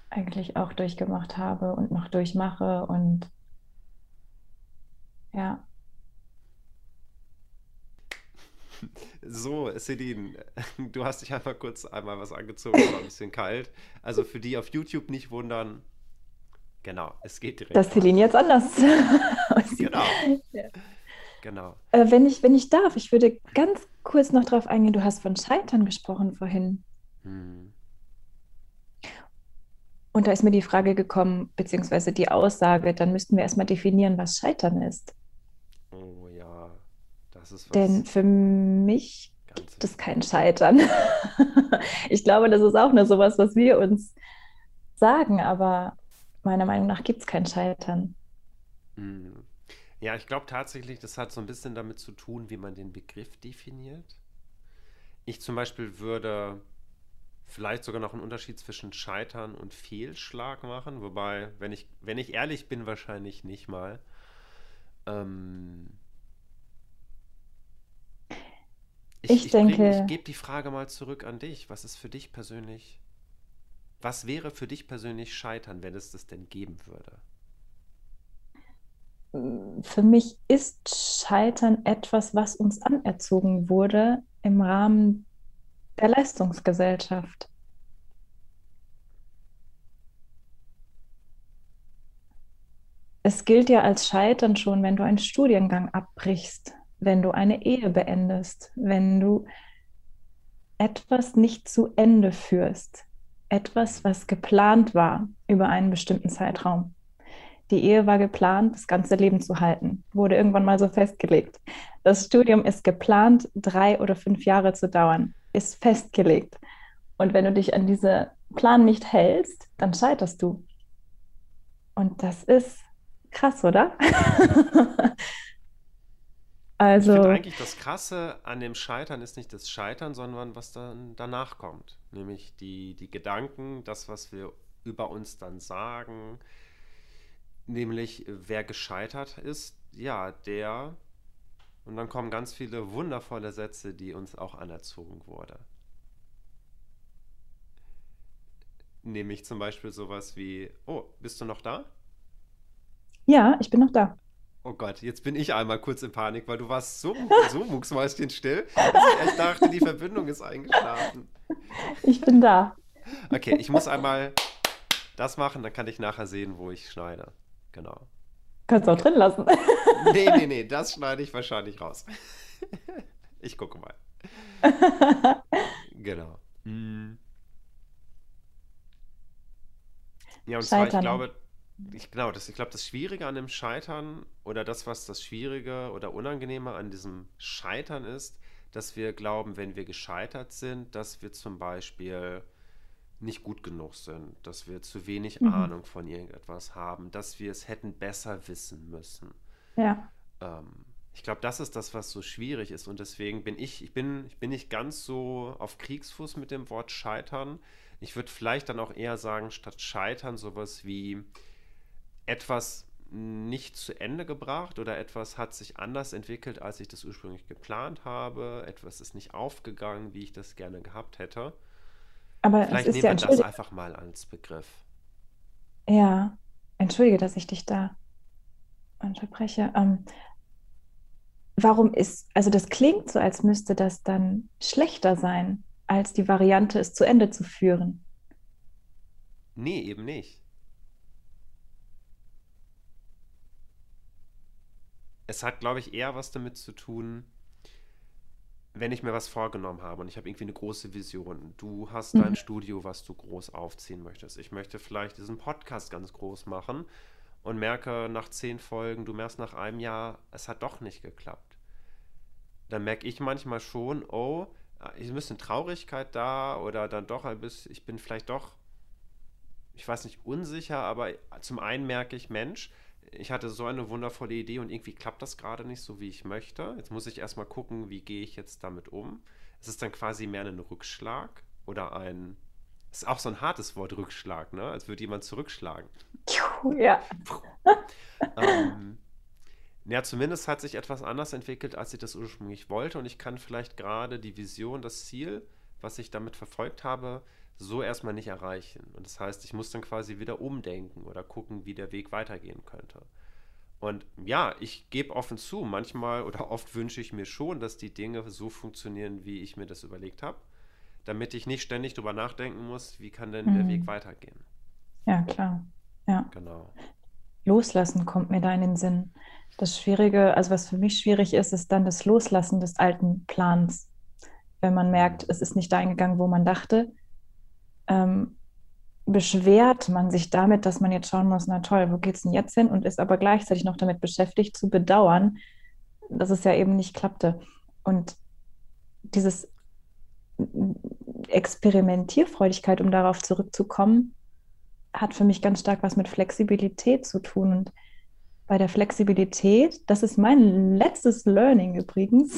eigentlich auch durchgemacht habe und noch durchmache und ja. So, Celine, du hast dich einfach kurz einmal was angezogen, war ein bisschen kalt. Also für die auf YouTube nicht wundern. Genau, es geht direkt. Dass Celine jetzt anders Genau. Ja. Genau. Äh, wenn, ich, wenn ich darf, ich würde ganz kurz noch darauf eingehen, du hast von Scheitern gesprochen vorhin. Hm. Und da ist mir die Frage gekommen, beziehungsweise die Aussage, dann müssten wir erstmal definieren, was Scheitern ist. Oh ja, das ist was. Denn für mich gibt es kein Scheitern. ich glaube, das ist auch nur sowas, was wir uns sagen, aber meiner Meinung nach gibt es kein Scheitern. Hm. Ja, ich glaube tatsächlich, das hat so ein bisschen damit zu tun, wie man den Begriff definiert. Ich zum Beispiel würde vielleicht sogar noch einen Unterschied zwischen Scheitern und Fehlschlag machen, wobei, wenn ich, wenn ich ehrlich bin, wahrscheinlich nicht mal. Ähm, ich, ich, ich, denke. ich gebe die Frage mal zurück an dich. Was ist für dich persönlich, was wäre für dich persönlich Scheitern, wenn es das denn geben würde? Für mich ist Scheitern etwas, was uns anerzogen wurde im Rahmen der Leistungsgesellschaft. Es gilt ja als Scheitern schon, wenn du einen Studiengang abbrichst, wenn du eine Ehe beendest, wenn du etwas nicht zu Ende führst, etwas, was geplant war über einen bestimmten Zeitraum. Die Ehe war geplant, das ganze Leben zu halten, wurde irgendwann mal so festgelegt. Das Studium ist geplant, drei oder fünf Jahre zu dauern ist festgelegt. Und wenn du dich an diesen Plan nicht hältst, dann scheiterst du. Und das ist krass, oder? also. Ich finde eigentlich das Krasse an dem Scheitern ist nicht das Scheitern, sondern was dann danach kommt. Nämlich die, die Gedanken, das, was wir über uns dann sagen. Nämlich, wer gescheitert ist, ja, der und dann kommen ganz viele wundervolle Sätze, die uns auch anerzogen wurde. Nämlich zum Beispiel sowas wie, oh, bist du noch da? Ja, ich bin noch da. Oh Gott, jetzt bin ich einmal kurz in Panik, weil du warst so, so mucksmäuschenstill, dass ich echt dachte, die Verbindung ist eingeschlafen. Ich bin da. Okay, ich muss einmal das machen, dann kann ich nachher sehen, wo ich schneide. Genau. Kannst du auch drin lassen. Nee, nee, nee, das schneide ich wahrscheinlich raus. Ich gucke mal. Genau. Ja, und Scheitern. zwar, ich glaube, ich, genau, das, ich glaube, das Schwierige an dem Scheitern oder das, was das Schwierige oder Unangenehme an diesem Scheitern ist, dass wir glauben, wenn wir gescheitert sind, dass wir zum Beispiel nicht gut genug sind, dass wir zu wenig mhm. Ahnung von irgendetwas haben, dass wir es hätten besser wissen müssen. Ja. Ähm, ich glaube, das ist das, was so schwierig ist. Und deswegen bin ich, ich bin, ich bin nicht ganz so auf Kriegsfuß mit dem Wort scheitern. Ich würde vielleicht dann auch eher sagen, statt scheitern sowas wie etwas nicht zu Ende gebracht oder etwas hat sich anders entwickelt, als ich das ursprünglich geplant habe. Etwas ist nicht aufgegangen, wie ich das gerne gehabt hätte. Aber Vielleicht es ist nehmen ja, wir das einfach mal als Begriff. Ja, entschuldige, dass ich dich da unterbreche. Ähm, warum ist, also das klingt so, als müsste das dann schlechter sein, als die Variante, es zu Ende zu führen. Nee, eben nicht. Es hat, glaube ich, eher was damit zu tun, wenn ich mir was vorgenommen habe und ich habe irgendwie eine große Vision. Du hast mhm. dein Studio, was du groß aufziehen möchtest. Ich möchte vielleicht diesen Podcast ganz groß machen und merke nach zehn Folgen, du merkst nach einem Jahr, es hat doch nicht geklappt. Dann merke ich manchmal schon, oh, ist ein bisschen Traurigkeit da oder dann doch ein bisschen, ich bin vielleicht doch, ich weiß nicht, unsicher, aber zum einen merke ich, Mensch, ich hatte so eine wundervolle Idee und irgendwie klappt das gerade nicht so, wie ich möchte. Jetzt muss ich erstmal gucken, wie gehe ich jetzt damit um. Es ist dann quasi mehr ein Rückschlag oder ein. Es ist auch so ein hartes Wort, Rückschlag, ne? Als würde jemand zurückschlagen. Ja. ähm, ja, zumindest hat sich etwas anders entwickelt, als ich das ursprünglich wollte. Und ich kann vielleicht gerade die Vision, das Ziel, was ich damit verfolgt habe, so erstmal nicht erreichen. Und das heißt, ich muss dann quasi wieder umdenken oder gucken, wie der Weg weitergehen könnte. Und ja, ich gebe offen zu, manchmal oder oft wünsche ich mir schon, dass die Dinge so funktionieren, wie ich mir das überlegt habe, damit ich nicht ständig darüber nachdenken muss, wie kann denn mhm. der Weg weitergehen. Ja, klar. Ja. Genau. Loslassen kommt mir da in den Sinn. Das Schwierige, also was für mich schwierig ist, ist dann das Loslassen des alten Plans. Wenn man merkt, es ist nicht da eingegangen, wo man dachte, ähm, beschwert man sich damit, dass man jetzt schauen muss, na toll, wo geht es denn jetzt hin? Und ist aber gleichzeitig noch damit beschäftigt, zu bedauern, dass es ja eben nicht klappte. Und dieses Experimentierfreudigkeit, um darauf zurückzukommen, hat für mich ganz stark was mit Flexibilität zu tun. Und bei der Flexibilität, das ist mein letztes Learning übrigens,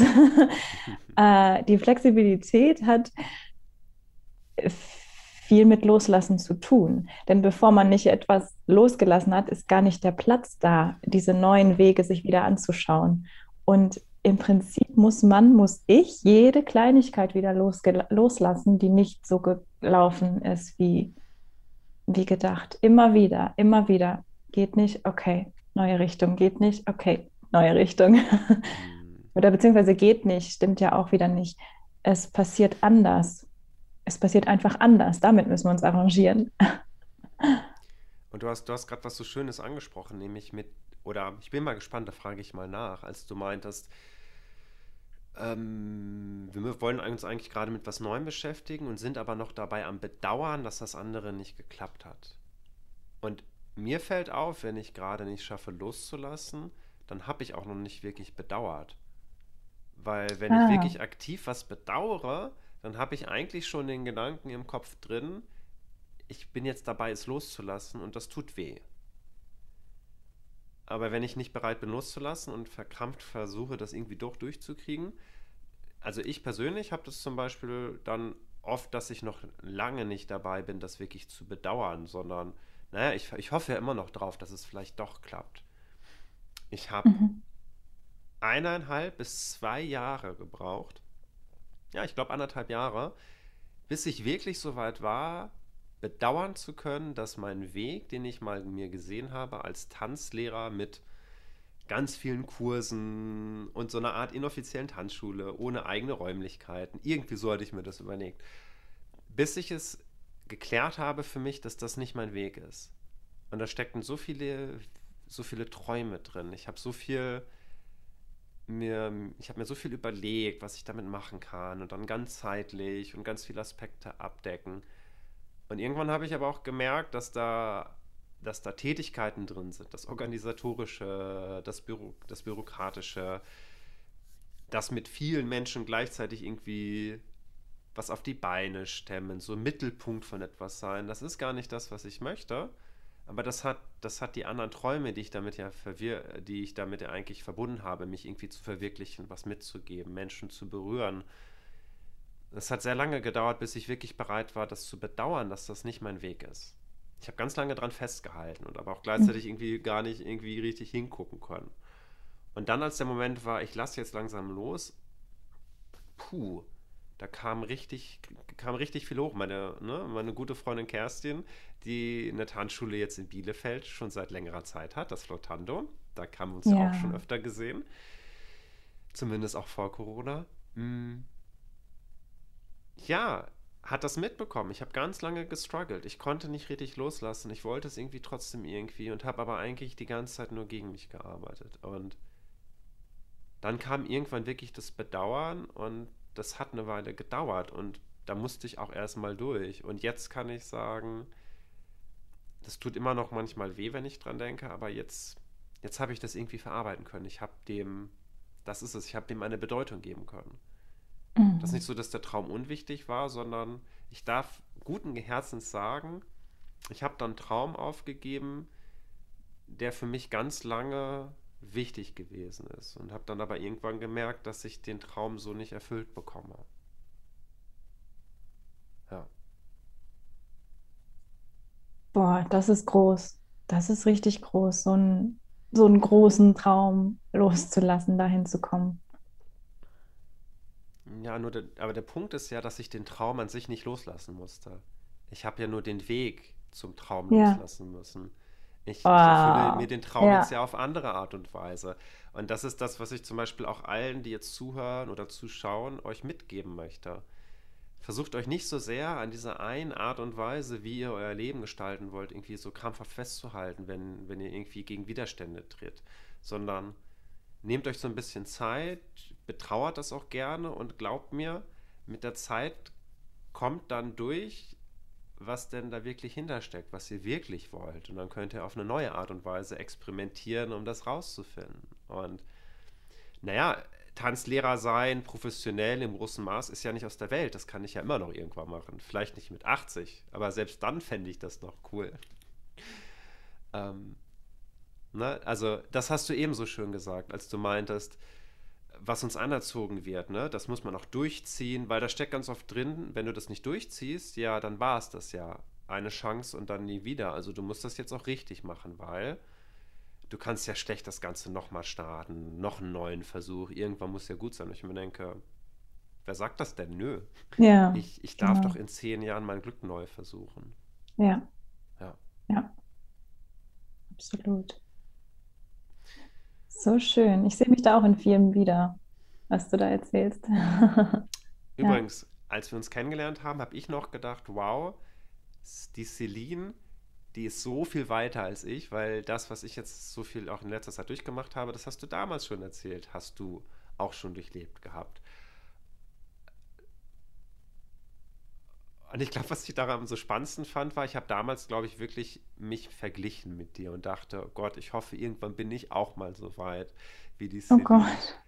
äh, die Flexibilität hat viel mit Loslassen zu tun. Denn bevor man nicht etwas losgelassen hat, ist gar nicht der Platz da, diese neuen Wege sich wieder anzuschauen. Und im Prinzip muss man, muss ich jede Kleinigkeit wieder loslassen, die nicht so gelaufen ist wie, wie gedacht. Immer wieder, immer wieder. Geht nicht, okay, neue Richtung, geht nicht, okay, neue Richtung. Oder beziehungsweise geht nicht, stimmt ja auch wieder nicht. Es passiert anders es passiert einfach anders. Damit müssen wir uns arrangieren. Und du hast, du hast gerade was so Schönes angesprochen, nämlich mit, oder ich bin mal gespannt, da frage ich mal nach, als du meintest, ähm, wir wollen uns eigentlich gerade mit was Neuem beschäftigen und sind aber noch dabei am Bedauern, dass das andere nicht geklappt hat. Und mir fällt auf, wenn ich gerade nicht schaffe loszulassen, dann habe ich auch noch nicht wirklich bedauert. Weil wenn ah. ich wirklich aktiv was bedauere, dann habe ich eigentlich schon den Gedanken im Kopf drin, ich bin jetzt dabei, es loszulassen und das tut weh. Aber wenn ich nicht bereit bin loszulassen und verkrampft versuche, das irgendwie doch durchzukriegen, also ich persönlich habe das zum Beispiel dann oft, dass ich noch lange nicht dabei bin, das wirklich zu bedauern, sondern, naja, ich, ich hoffe ja immer noch drauf, dass es vielleicht doch klappt. Ich habe mhm. eineinhalb bis zwei Jahre gebraucht, ja, ich glaube anderthalb Jahre, bis ich wirklich so weit war, bedauern zu können, dass mein Weg, den ich mal mir gesehen habe als Tanzlehrer mit ganz vielen Kursen und so einer Art inoffiziellen Tanzschule ohne eigene Räumlichkeiten, irgendwie so hatte ich mir das überlegt, bis ich es geklärt habe für mich, dass das nicht mein Weg ist. Und da steckten so viele, so viele Träume drin. Ich habe so viel mir, ich habe mir so viel überlegt, was ich damit machen kann und dann ganzheitlich und ganz viele Aspekte abdecken. Und irgendwann habe ich aber auch gemerkt, dass da, dass da Tätigkeiten drin sind, das Organisatorische, das, Büro, das Bürokratische, das mit vielen Menschen gleichzeitig irgendwie was auf die Beine stemmen, so Mittelpunkt von etwas sein. Das ist gar nicht das, was ich möchte. Aber das hat, das hat die anderen Träume, die ich damit ja verwir die ich damit ja eigentlich verbunden habe, mich irgendwie zu verwirklichen, was mitzugeben, Menschen zu berühren. Es hat sehr lange gedauert, bis ich wirklich bereit war, das zu bedauern, dass das nicht mein Weg ist. Ich habe ganz lange daran festgehalten und aber auch gleichzeitig irgendwie gar nicht irgendwie richtig hingucken können. Und dann, als der Moment war, ich lasse jetzt langsam los, puh, da kam richtig, kam richtig viel hoch. Meine, ne, meine gute Freundin Kerstin, die eine Tanzschule jetzt in Bielefeld schon seit längerer Zeit hat, das Flotando. Da haben wir uns ja. auch schon öfter gesehen. zumindest auch vor Corona. Mm. Ja, hat das mitbekommen. Ich habe ganz lange gestruggelt. Ich konnte nicht richtig loslassen. Ich wollte es irgendwie trotzdem irgendwie und habe aber eigentlich die ganze Zeit nur gegen mich gearbeitet. Und dann kam irgendwann wirklich das Bedauern und das hat eine Weile gedauert und da musste ich auch erstmal durch. Und jetzt kann ich sagen, das tut immer noch manchmal weh, wenn ich dran denke, aber jetzt, jetzt habe ich das irgendwie verarbeiten können. Ich habe dem, das ist es, ich habe dem eine Bedeutung geben können. Mhm. Das ist nicht so, dass der Traum unwichtig war, sondern ich darf guten Herzens sagen, ich habe dann einen Traum aufgegeben, der für mich ganz lange wichtig gewesen ist und habe dann aber irgendwann gemerkt, dass ich den Traum so nicht erfüllt bekomme. Ja. Boah, das ist groß. Das ist richtig groß, so, ein, so einen großen Traum loszulassen, dahin zu kommen. Ja, nur der, aber der Punkt ist ja, dass ich den Traum an sich nicht loslassen musste. Ich habe ja nur den Weg zum Traum Ja. loslassen müssen. Ich, ich erfülle mir den Traum jetzt Ja. ja auf andere Art und Weise. Und das ist das, was ich zum Beispiel auch allen, die jetzt zuhören oder zuschauen, euch mitgeben möchte. Versucht euch nicht so sehr an dieser einen Art und Weise, wie ihr euer Leben gestalten wollt, irgendwie so krampfhaft festzuhalten, wenn, wenn ihr irgendwie gegen Widerstände tritt, sondern nehmt euch so ein bisschen Zeit, betrauert das auch gerne und glaubt mir, mit der Zeit kommt dann durch, was denn da wirklich hintersteckt, was ihr wirklich wollt. Und dann könnt ihr auf eine neue Art und Weise experimentieren, um das rauszufinden. Und naja, Tanzlehrer sein, professionell im großen Maß, ist ja nicht aus der Welt. Das kann ich ja immer noch irgendwann machen. Vielleicht nicht mit 80, aber selbst dann fände ich das noch cool. Ähm, ne? Also, das hast du eben so schön gesagt, als du meintest, was uns anerzogen wird, ne? Das muss man auch durchziehen, weil da steckt ganz oft drin, wenn du das nicht durchziehst, ja, dann war es das ja. Eine Chance und dann nie wieder. Also du musst das jetzt auch richtig machen, weil du kannst ja schlecht das Ganze nochmal starten, noch einen neuen Versuch. Irgendwann muss ja gut sein. Und ich mir denke, wer sagt das denn? Nö. Ja, Ich, ich darf doch genau. in zehn Jahren mein Glück neu versuchen. Ja, Ja. ja, absolut. So schön. Ich sehe mich da auch in vielem wieder, was du da erzählst. Ja, Übrigens, als wir uns kennengelernt haben, habe ich noch gedacht, wow, die Celine, die ist so viel weiter als ich, weil das, was ich jetzt so viel auch in letzter Zeit durchgemacht habe, das hast du damals schon erzählt, hast du auch schon durchlebt gehabt. Und ich glaube, was ich daran so spannendsten fand, war, ich habe damals, glaube ich, wirklich mich verglichen mit dir und dachte, oh Gott, ich hoffe, irgendwann bin ich auch mal so weit wie die oh Celine. Gott.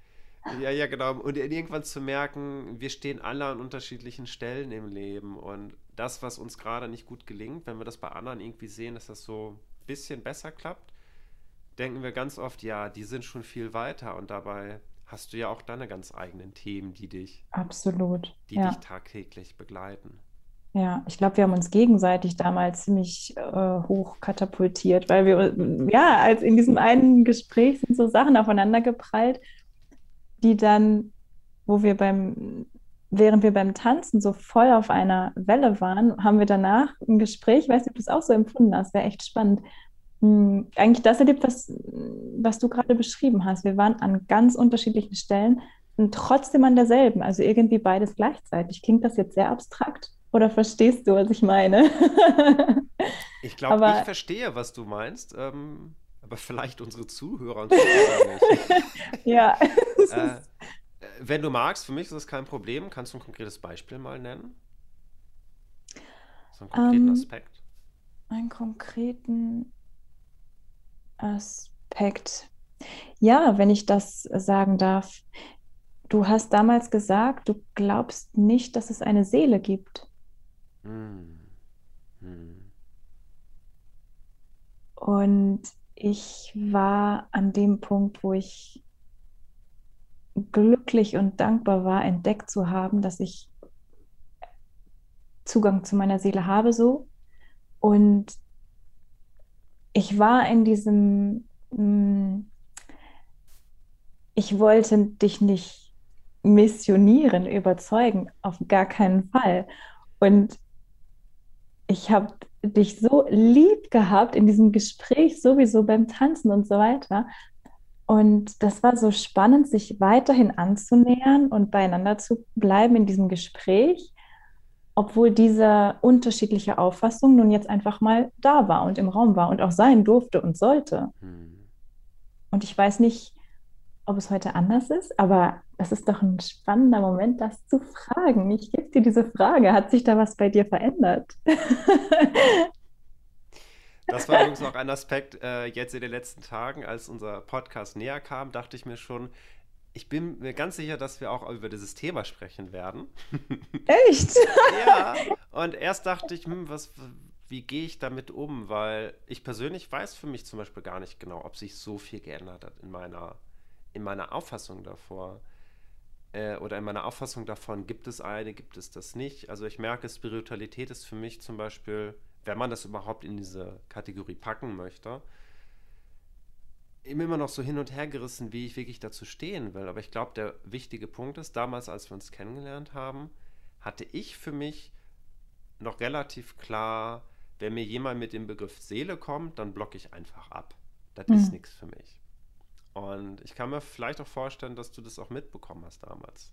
Ja, ja, genau. Und irgendwann zu merken, wir stehen alle an unterschiedlichen Stellen im Leben. Und das, was uns gerade nicht gut gelingt, wenn wir das bei anderen irgendwie sehen, dass das so ein bisschen besser klappt, denken wir ganz oft, ja, die sind schon viel weiter. Und dabei hast du ja auch deine ganz eigenen Themen, die dich, Absolut. die dich Ja, tagtäglich begleiten. Ja. Ich glaube, wir haben uns gegenseitig damals ziemlich äh, hoch katapultiert, weil wir, ja, als in diesem einen Gespräch sind so Sachen aufeinander geprallt, die dann, wo wir beim, während wir beim Tanzen so voll auf einer Welle waren, haben wir danach ein Gespräch, ich weiß nicht, ob du es auch so empfunden hast, wäre echt spannend. Hm, Eigentlich das erlebt, was, was du gerade beschrieben hast. Wir waren an ganz unterschiedlichen Stellen und trotzdem an derselben, also irgendwie beides gleichzeitig. Klingt das jetzt sehr abstrakt oder verstehst du, was ich meine? Ich glaube, ich verstehe, was du meinst, ähm, aber vielleicht unsere Zuhörer und Zuhörer nicht. ja, Äh, ist wenn du magst, für mich ist das kein Problem. Kannst du ein konkretes Beispiel mal nennen? So einen konkreten ähm, Aspekt? einen konkreten Aspekt. Ja, wenn ich das sagen darf. Du hast damals gesagt, du glaubst nicht, dass es eine Seele gibt. Und ich war an dem Punkt, wo ich glücklich und dankbar war, entdeckt zu haben, dass ich Zugang zu meiner Seele habe so. Und ich war in diesem, mm, ich wollte dich nicht missionieren, überzeugen, auf gar keinen Fall. Und ich habe dich so lieb gehabt in diesem Gespräch, sowieso beim Tanzen und so weiter. Und das war so spannend, sich weiterhin anzunähern und beieinander zu bleiben in diesem Gespräch, obwohl diese unterschiedliche Auffassung nun jetzt einfach mal da war und im Raum war und auch sein durfte und sollte. Hm. Und ich weiß nicht, ob es heute anders ist, aber es ist doch ein spannender Moment, das zu fragen. Ich gebe dir diese Frage. Hat sich da was bei dir verändert? Das war übrigens auch ein Aspekt äh, jetzt in den letzten Tagen, als unser Podcast näher kam, dachte ich mir schon, ich bin mir ganz sicher, dass wir auch über dieses Thema sprechen werden. Echt? ja. Und erst dachte ich, hm, was, wie gehe ich damit um? Weil ich persönlich weiß für mich zum Beispiel gar nicht genau, ob sich so viel geändert hat in meiner, in meiner Auffassung davor. Äh, oder in meiner Auffassung davon, gibt es eine, gibt es das nicht. Also ich merke, Spiritualität ist für mich zum Beispiel wenn man das überhaupt in diese Kategorie packen möchte, immer noch so hin und her gerissen, wie ich wirklich dazu stehen will. Aber ich glaube, der wichtige Punkt ist, damals, als wir uns kennengelernt haben, hatte ich für mich noch relativ klar, wenn mir jemand mit dem Begriff Seele kommt, dann blocke ich einfach ab. Das mhm. ist nichts für mich. Und ich kann mir vielleicht auch vorstellen, dass du das auch mitbekommen hast damals.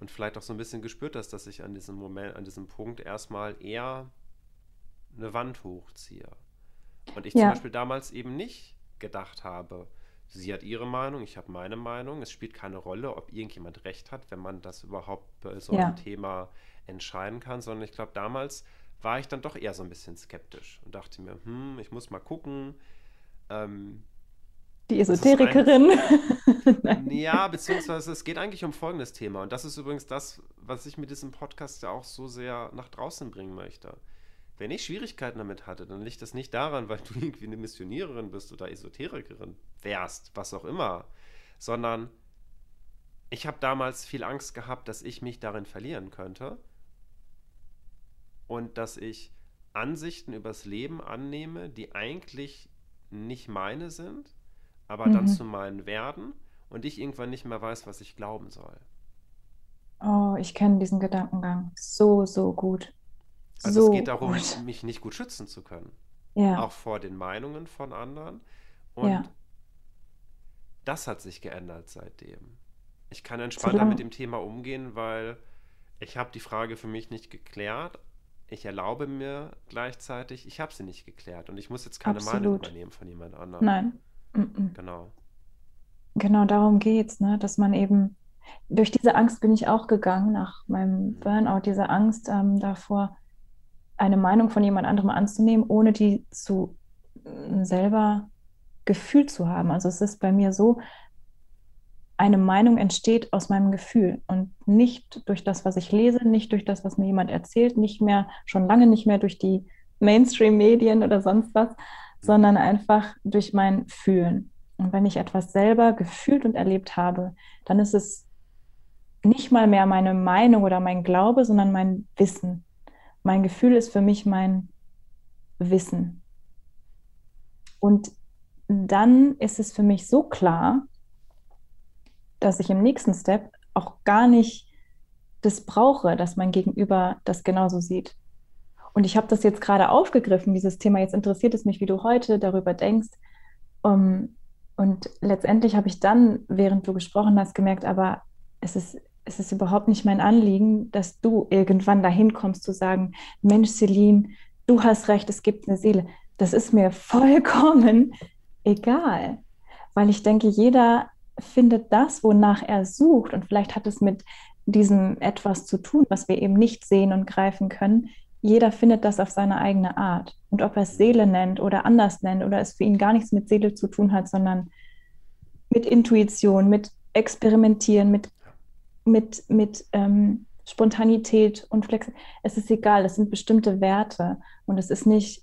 Und vielleicht auch so ein bisschen gespürt hast, dass ich an diesem Moment, an diesem Punkt erstmal eher eine Wand hochziehe. Und ich ja. zum Beispiel damals eben nicht gedacht habe, sie hat ihre Meinung, ich habe meine Meinung. Es spielt keine Rolle, ob irgendjemand recht hat, wenn man das überhaupt bei so einem ja. Thema entscheiden kann, sondern ich glaube, damals war ich dann doch eher so ein bisschen skeptisch und dachte mir, hm, ich muss mal gucken. Ähm, die Esoterikerin. Ein, ja, beziehungsweise es geht eigentlich um folgendes Thema. Und das ist übrigens das, was ich mit diesem Podcast ja auch so sehr nach draußen bringen möchte. Wenn ich Schwierigkeiten damit hatte, dann liegt das nicht daran, weil du irgendwie eine Missioniererin bist oder Esoterikerin wärst, was auch immer, sondern ich habe damals viel Angst gehabt, dass ich mich darin verlieren könnte und dass ich Ansichten übers Leben annehme, die eigentlich nicht meine sind, aber mhm. dann zu meinen werden und ich irgendwann nicht mehr weiß, was ich glauben soll. Oh, ich kenne diesen Gedankengang so, so gut. Also so es geht darum, gut. mich nicht gut schützen zu können. Ja. Auch vor den Meinungen von anderen. Und ja. das hat sich geändert seitdem. Ich kann entspannter mit dem Thema umgehen, weil ich habe die Frage für mich nicht geklärt. Ich erlaube mir gleichzeitig, ich habe sie nicht geklärt und ich muss jetzt keine Absolut. Meinung übernehmen von jemand anderem. Nein. Genau. Genau darum geht es, ne? dass man eben durch diese Angst bin ich auch gegangen nach meinem mhm. Burnout, diese Angst ähm, davor, eine Meinung von jemand anderem anzunehmen, ohne die zu äh, selber gefühlt zu haben. Also es ist bei mir so, eine Meinung entsteht aus meinem Gefühl und nicht durch das, was ich lese, nicht durch das, was mir jemand erzählt, nicht mehr, schon lange nicht mehr durch die Mainstream-Medien oder sonst was, sondern einfach durch mein Fühlen. Und wenn ich etwas selber gefühlt und erlebt habe, dann ist es nicht mal mehr meine Meinung oder mein Glaube, sondern mein Wissen. Mein Gefühl ist für mich mein Wissen. Und dann ist es für mich so klar, dass ich im nächsten Step auch gar nicht das brauche, dass mein Gegenüber das genauso sieht. Und ich habe das jetzt gerade aufgegriffen, dieses Thema. Jetzt interessiert es mich, wie du heute darüber denkst. Um, und letztendlich habe ich dann, während du gesprochen hast, gemerkt, aber es ist es ist überhaupt nicht mein Anliegen, dass du irgendwann dahin kommst zu sagen, Mensch, Celine, du hast recht, es gibt eine Seele. Das ist mir vollkommen egal, weil ich denke, jeder findet das, wonach er sucht. Und vielleicht hat es mit diesem etwas zu tun, was wir eben nicht sehen und greifen können. Jeder findet das auf seine eigene Art. Und ob er es Seele nennt oder anders nennt oder es für ihn gar nichts mit Seele zu tun hat, sondern mit Intuition, mit Experimentieren, mit mit, mit ähm, Spontanität und Flexibilität. Es ist egal, es sind bestimmte Werte und es ist nicht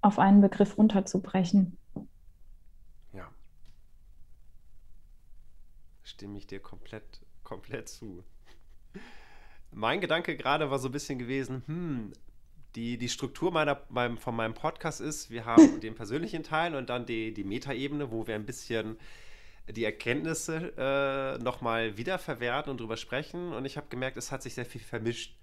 auf einen Begriff runterzubrechen. Ja. Stimme ich dir komplett, komplett zu. Mein Gedanke gerade war so ein bisschen gewesen, hm, die, die Struktur meiner, meinem, von meinem Podcast ist, wir haben den persönlichen Teil und dann die, die Metaebene, wo wir ein bisschen die Erkenntnisse äh, nochmal wiederverwerten und drüber sprechen. Und ich habe gemerkt, es hat sich sehr viel vermischt,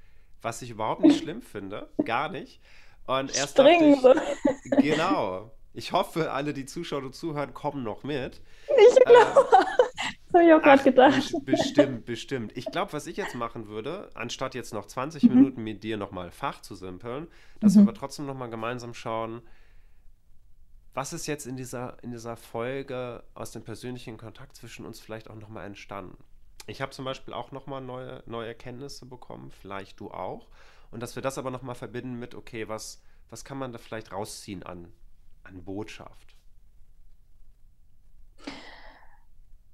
was ich überhaupt nicht schlimm finde. Gar nicht. Und erst dachte ich, genau. Ich hoffe, alle, die Zuschauer und zuhören, kommen noch mit. Ich glaube. Äh, das habe ich auch gerade gedacht. Bestimmt, bestimmt. Ich glaube, was ich jetzt machen würde, anstatt jetzt noch 20 mhm. Minuten mit dir nochmal Fach zu simpeln, dass mhm. wir aber trotzdem nochmal gemeinsam schauen, was ist jetzt in dieser, in dieser Folge aus dem persönlichen Kontakt zwischen uns vielleicht auch nochmal entstanden? Ich habe zum Beispiel auch nochmal neue, neue Erkenntnisse bekommen, vielleicht du auch. Und dass wir das aber nochmal verbinden mit, okay, was, was kann man da vielleicht rausziehen an, an Botschaft?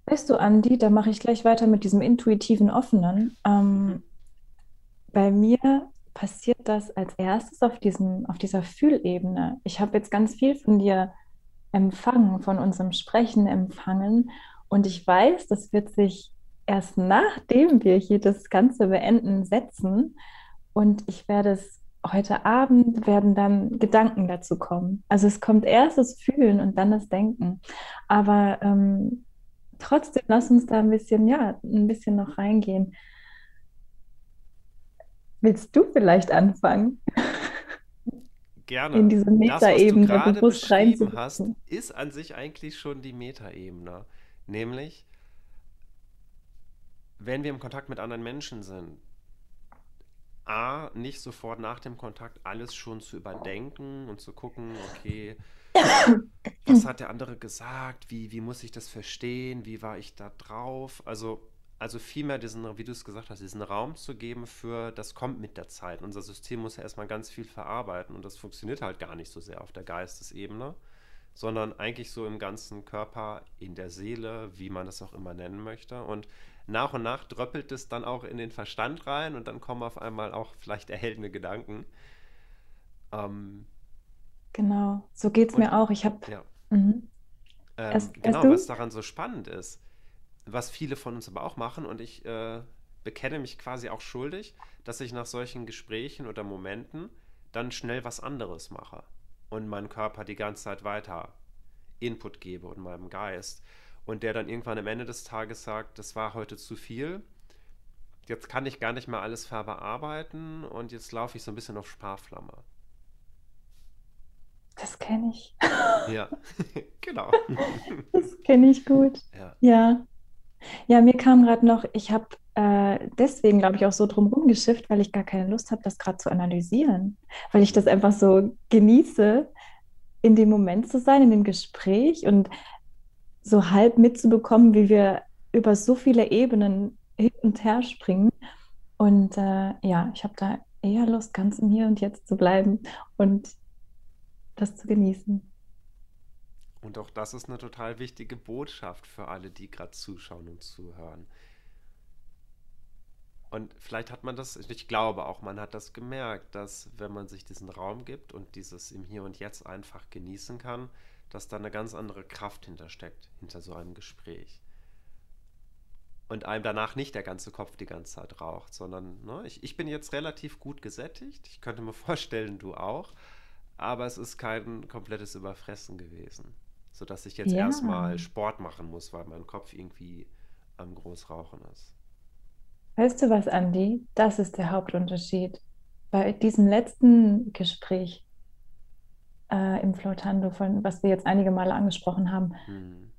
Weißt du, Andi, da mache ich gleich weiter mit diesem intuitiven Offenen. Ähm. Bei mir passiert das als erstes auf diesem, auf dieser Fühlebene. Ich habe jetzt ganz viel von dir empfangen, von unserem Sprechen empfangen. Und ich weiß, das wird sich erst nachdem wir hier das Ganze beenden, setzen. Und ich werde es heute Abend werden dann Gedanken dazu kommen. Also es kommt erst das Fühlen und dann das Denken. Aber ähm, trotzdem lass uns da ein bisschen, ja, ein bisschen noch reingehen. Willst du vielleicht anfangen? Gerne. In diese Metaebene bewusst reinzukommen. hast, ist an sich eigentlich schon die Metaebene. Nämlich, wenn wir im Kontakt mit anderen Menschen sind, A, nicht sofort nach dem Kontakt alles schon zu überdenken und zu gucken, okay, was hat der andere gesagt, wie, wie muss ich das verstehen, wie war ich da drauf? Also also vielmehr diesen, wie du es gesagt hast, diesen Raum zu geben für, das kommt mit der Zeit. Unser System muss ja erstmal ganz viel verarbeiten und das funktioniert halt gar nicht so sehr auf der Geistesebene, sondern eigentlich so im ganzen Körper, in der Seele, wie man das auch immer nennen möchte. Und nach und nach dröppelt es dann auch in den Verstand rein und dann kommen auf einmal auch vielleicht erhellende Gedanken. Ähm, genau, so geht es mir auch. Ich habe. Ja. Mhm. Ähm, genau, was daran so spannend ist was viele von uns aber auch machen und ich äh, bekenne mich quasi auch schuldig, dass ich nach solchen Gesprächen oder Momenten dann schnell was anderes mache und meinem Körper die ganze Zeit weiter Input gebe und meinem Geist und der dann irgendwann am Ende des Tages sagt, das war heute zu viel, jetzt kann ich gar nicht mehr alles verarbeiten und jetzt laufe ich so ein bisschen auf Sparflamme. Das kenne ich. Ja, genau. Das kenne ich gut. Ja. ja. Ja, mir kam gerade noch, ich habe äh, deswegen, glaube ich, auch so drum geschifft, weil ich gar keine Lust habe, das gerade zu analysieren. Weil ich das einfach so genieße, in dem Moment zu sein, in dem Gespräch und so halb mitzubekommen, wie wir über so viele Ebenen hin und her springen. Und äh, ja, ich habe da eher Lust, ganz im Hier und Jetzt zu bleiben und das zu genießen. Und auch das ist eine total wichtige Botschaft für alle, die gerade zuschauen und zuhören. Und vielleicht hat man das, ich glaube auch, man hat das gemerkt, dass wenn man sich diesen Raum gibt und dieses im Hier und Jetzt einfach genießen kann, dass da eine ganz andere Kraft hintersteckt, hinter so einem Gespräch. Und einem danach nicht der ganze Kopf die ganze Zeit raucht, sondern ne, ich, ich bin jetzt relativ gut gesättigt. Ich könnte mir vorstellen, du auch. Aber es ist kein komplettes Überfressen gewesen sodass ich jetzt ja. erstmal Sport machen muss, weil mein Kopf irgendwie am Großrauchen ist. Weißt du was, Andi? Das ist der Hauptunterschied. Bei diesem letzten Gespräch äh, im Flotando, von was wir jetzt einige Male angesprochen haben, hm.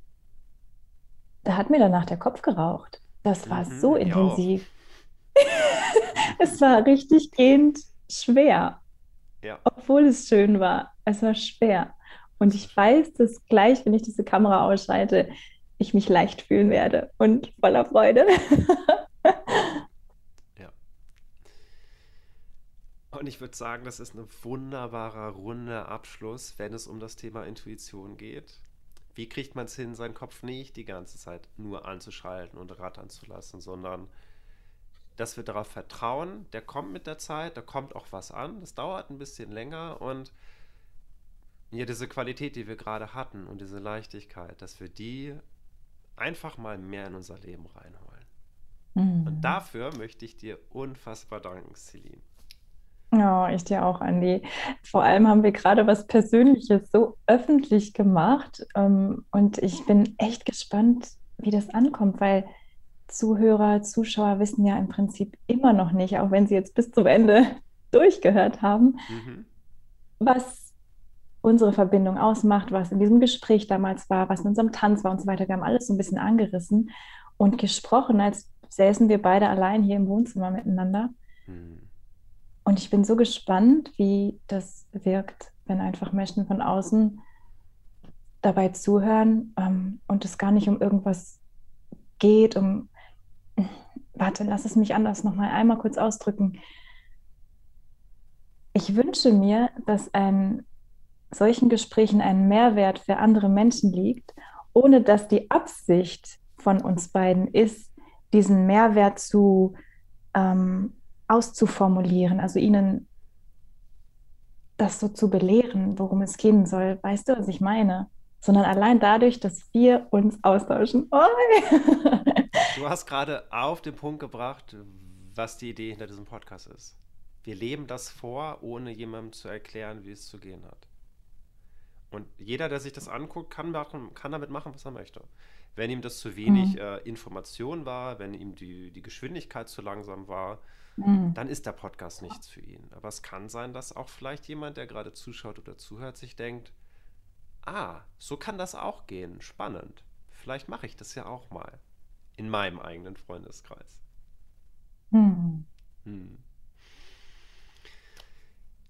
da hat mir danach der Kopf geraucht. Das war mhm, so intensiv. es war richtig gehend schwer. Ja. Obwohl es schön war. Es war schwer. Und ich weiß, dass gleich, wenn ich diese Kamera ausschalte, ich mich leicht fühlen werde und voller Freude. ja. Und ich würde sagen, das ist ein wunderbarer, runder Abschluss, wenn es um das Thema Intuition geht. Wie kriegt man es hin, seinen Kopf nicht die ganze Zeit nur anzuschalten und rattern zu lassen, sondern dass wir darauf vertrauen, der kommt mit der Zeit, da kommt auch was an, das dauert ein bisschen länger und ja, diese Qualität, die wir gerade hatten und diese Leichtigkeit, dass wir die einfach mal mehr in unser Leben reinholen. Mhm. Und dafür möchte ich dir unfassbar danken, Celine. Ja, oh, ich dir auch, Andi. Vor allem haben wir gerade was Persönliches so öffentlich gemacht. Ähm, und ich bin echt gespannt, wie das ankommt, weil Zuhörer, Zuschauer wissen ja im Prinzip immer noch nicht, auch wenn sie jetzt bis zum Ende durchgehört haben, mhm. was unsere Verbindung ausmacht, was in diesem Gespräch damals war, was in unserem Tanz war und so weiter. Wir haben alles so ein bisschen angerissen und gesprochen, als säßen wir beide allein hier im Wohnzimmer miteinander. Mhm. Und ich bin so gespannt, wie das wirkt, wenn einfach Menschen von außen dabei zuhören ähm, und es gar nicht um irgendwas geht, um, warte, lass es mich anders nochmal einmal kurz ausdrücken. Ich wünsche mir, dass ein solchen Gesprächen ein Mehrwert für andere Menschen liegt, ohne dass die Absicht von uns beiden ist, diesen Mehrwert zu ähm, auszuformulieren, also ihnen das so zu belehren, worum es gehen soll. Weißt du, was ich meine? Sondern allein dadurch, dass wir uns austauschen. Oh. Du hast gerade auf den Punkt gebracht, was die Idee hinter diesem Podcast ist. Wir leben das vor, ohne jemandem zu erklären, wie es zu gehen hat. Und jeder, der sich das anguckt, kann, machen, kann damit machen, was er möchte. Wenn ihm das zu wenig mhm. äh, Information war, wenn ihm die, die Geschwindigkeit zu langsam war, mhm. dann ist der Podcast nichts für ihn. Aber es kann sein, dass auch vielleicht jemand, der gerade zuschaut oder zuhört, sich denkt, ah, so kann das auch gehen, spannend. Vielleicht mache ich das ja auch mal in meinem eigenen Freundeskreis. Mhm. Hm.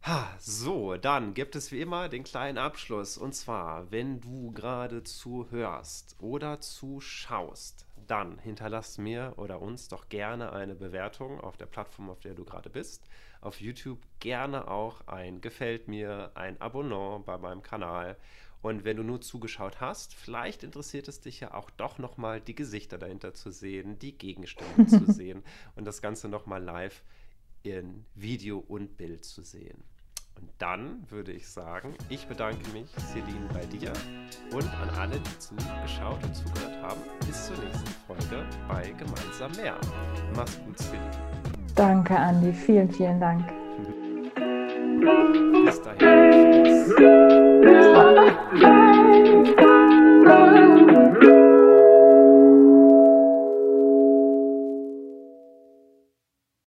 Ha, so, dann gibt es wie immer den kleinen Abschluss. Und zwar, wenn du gerade zuhörst oder zuschaust, dann hinterlass mir oder uns doch gerne eine Bewertung auf der Plattform, auf der du gerade bist. Auf YouTube gerne auch ein Gefällt mir, ein Abonnement bei meinem Kanal. Und wenn du nur zugeschaut hast, vielleicht interessiert es dich ja auch doch nochmal die Gesichter dahinter zu sehen, die Gegenstände zu sehen und das Ganze nochmal live in Video und Bild zu sehen. Und dann würde ich sagen, ich bedanke mich, Celine, bei dir und an alle, die zugeschaut und zugehört haben. Bis zur nächsten Folge bei Gemeinsam mehr. Mach's gut, Celine. Danke, Andi. Vielen, vielen Dank. Bis dahin. Bye.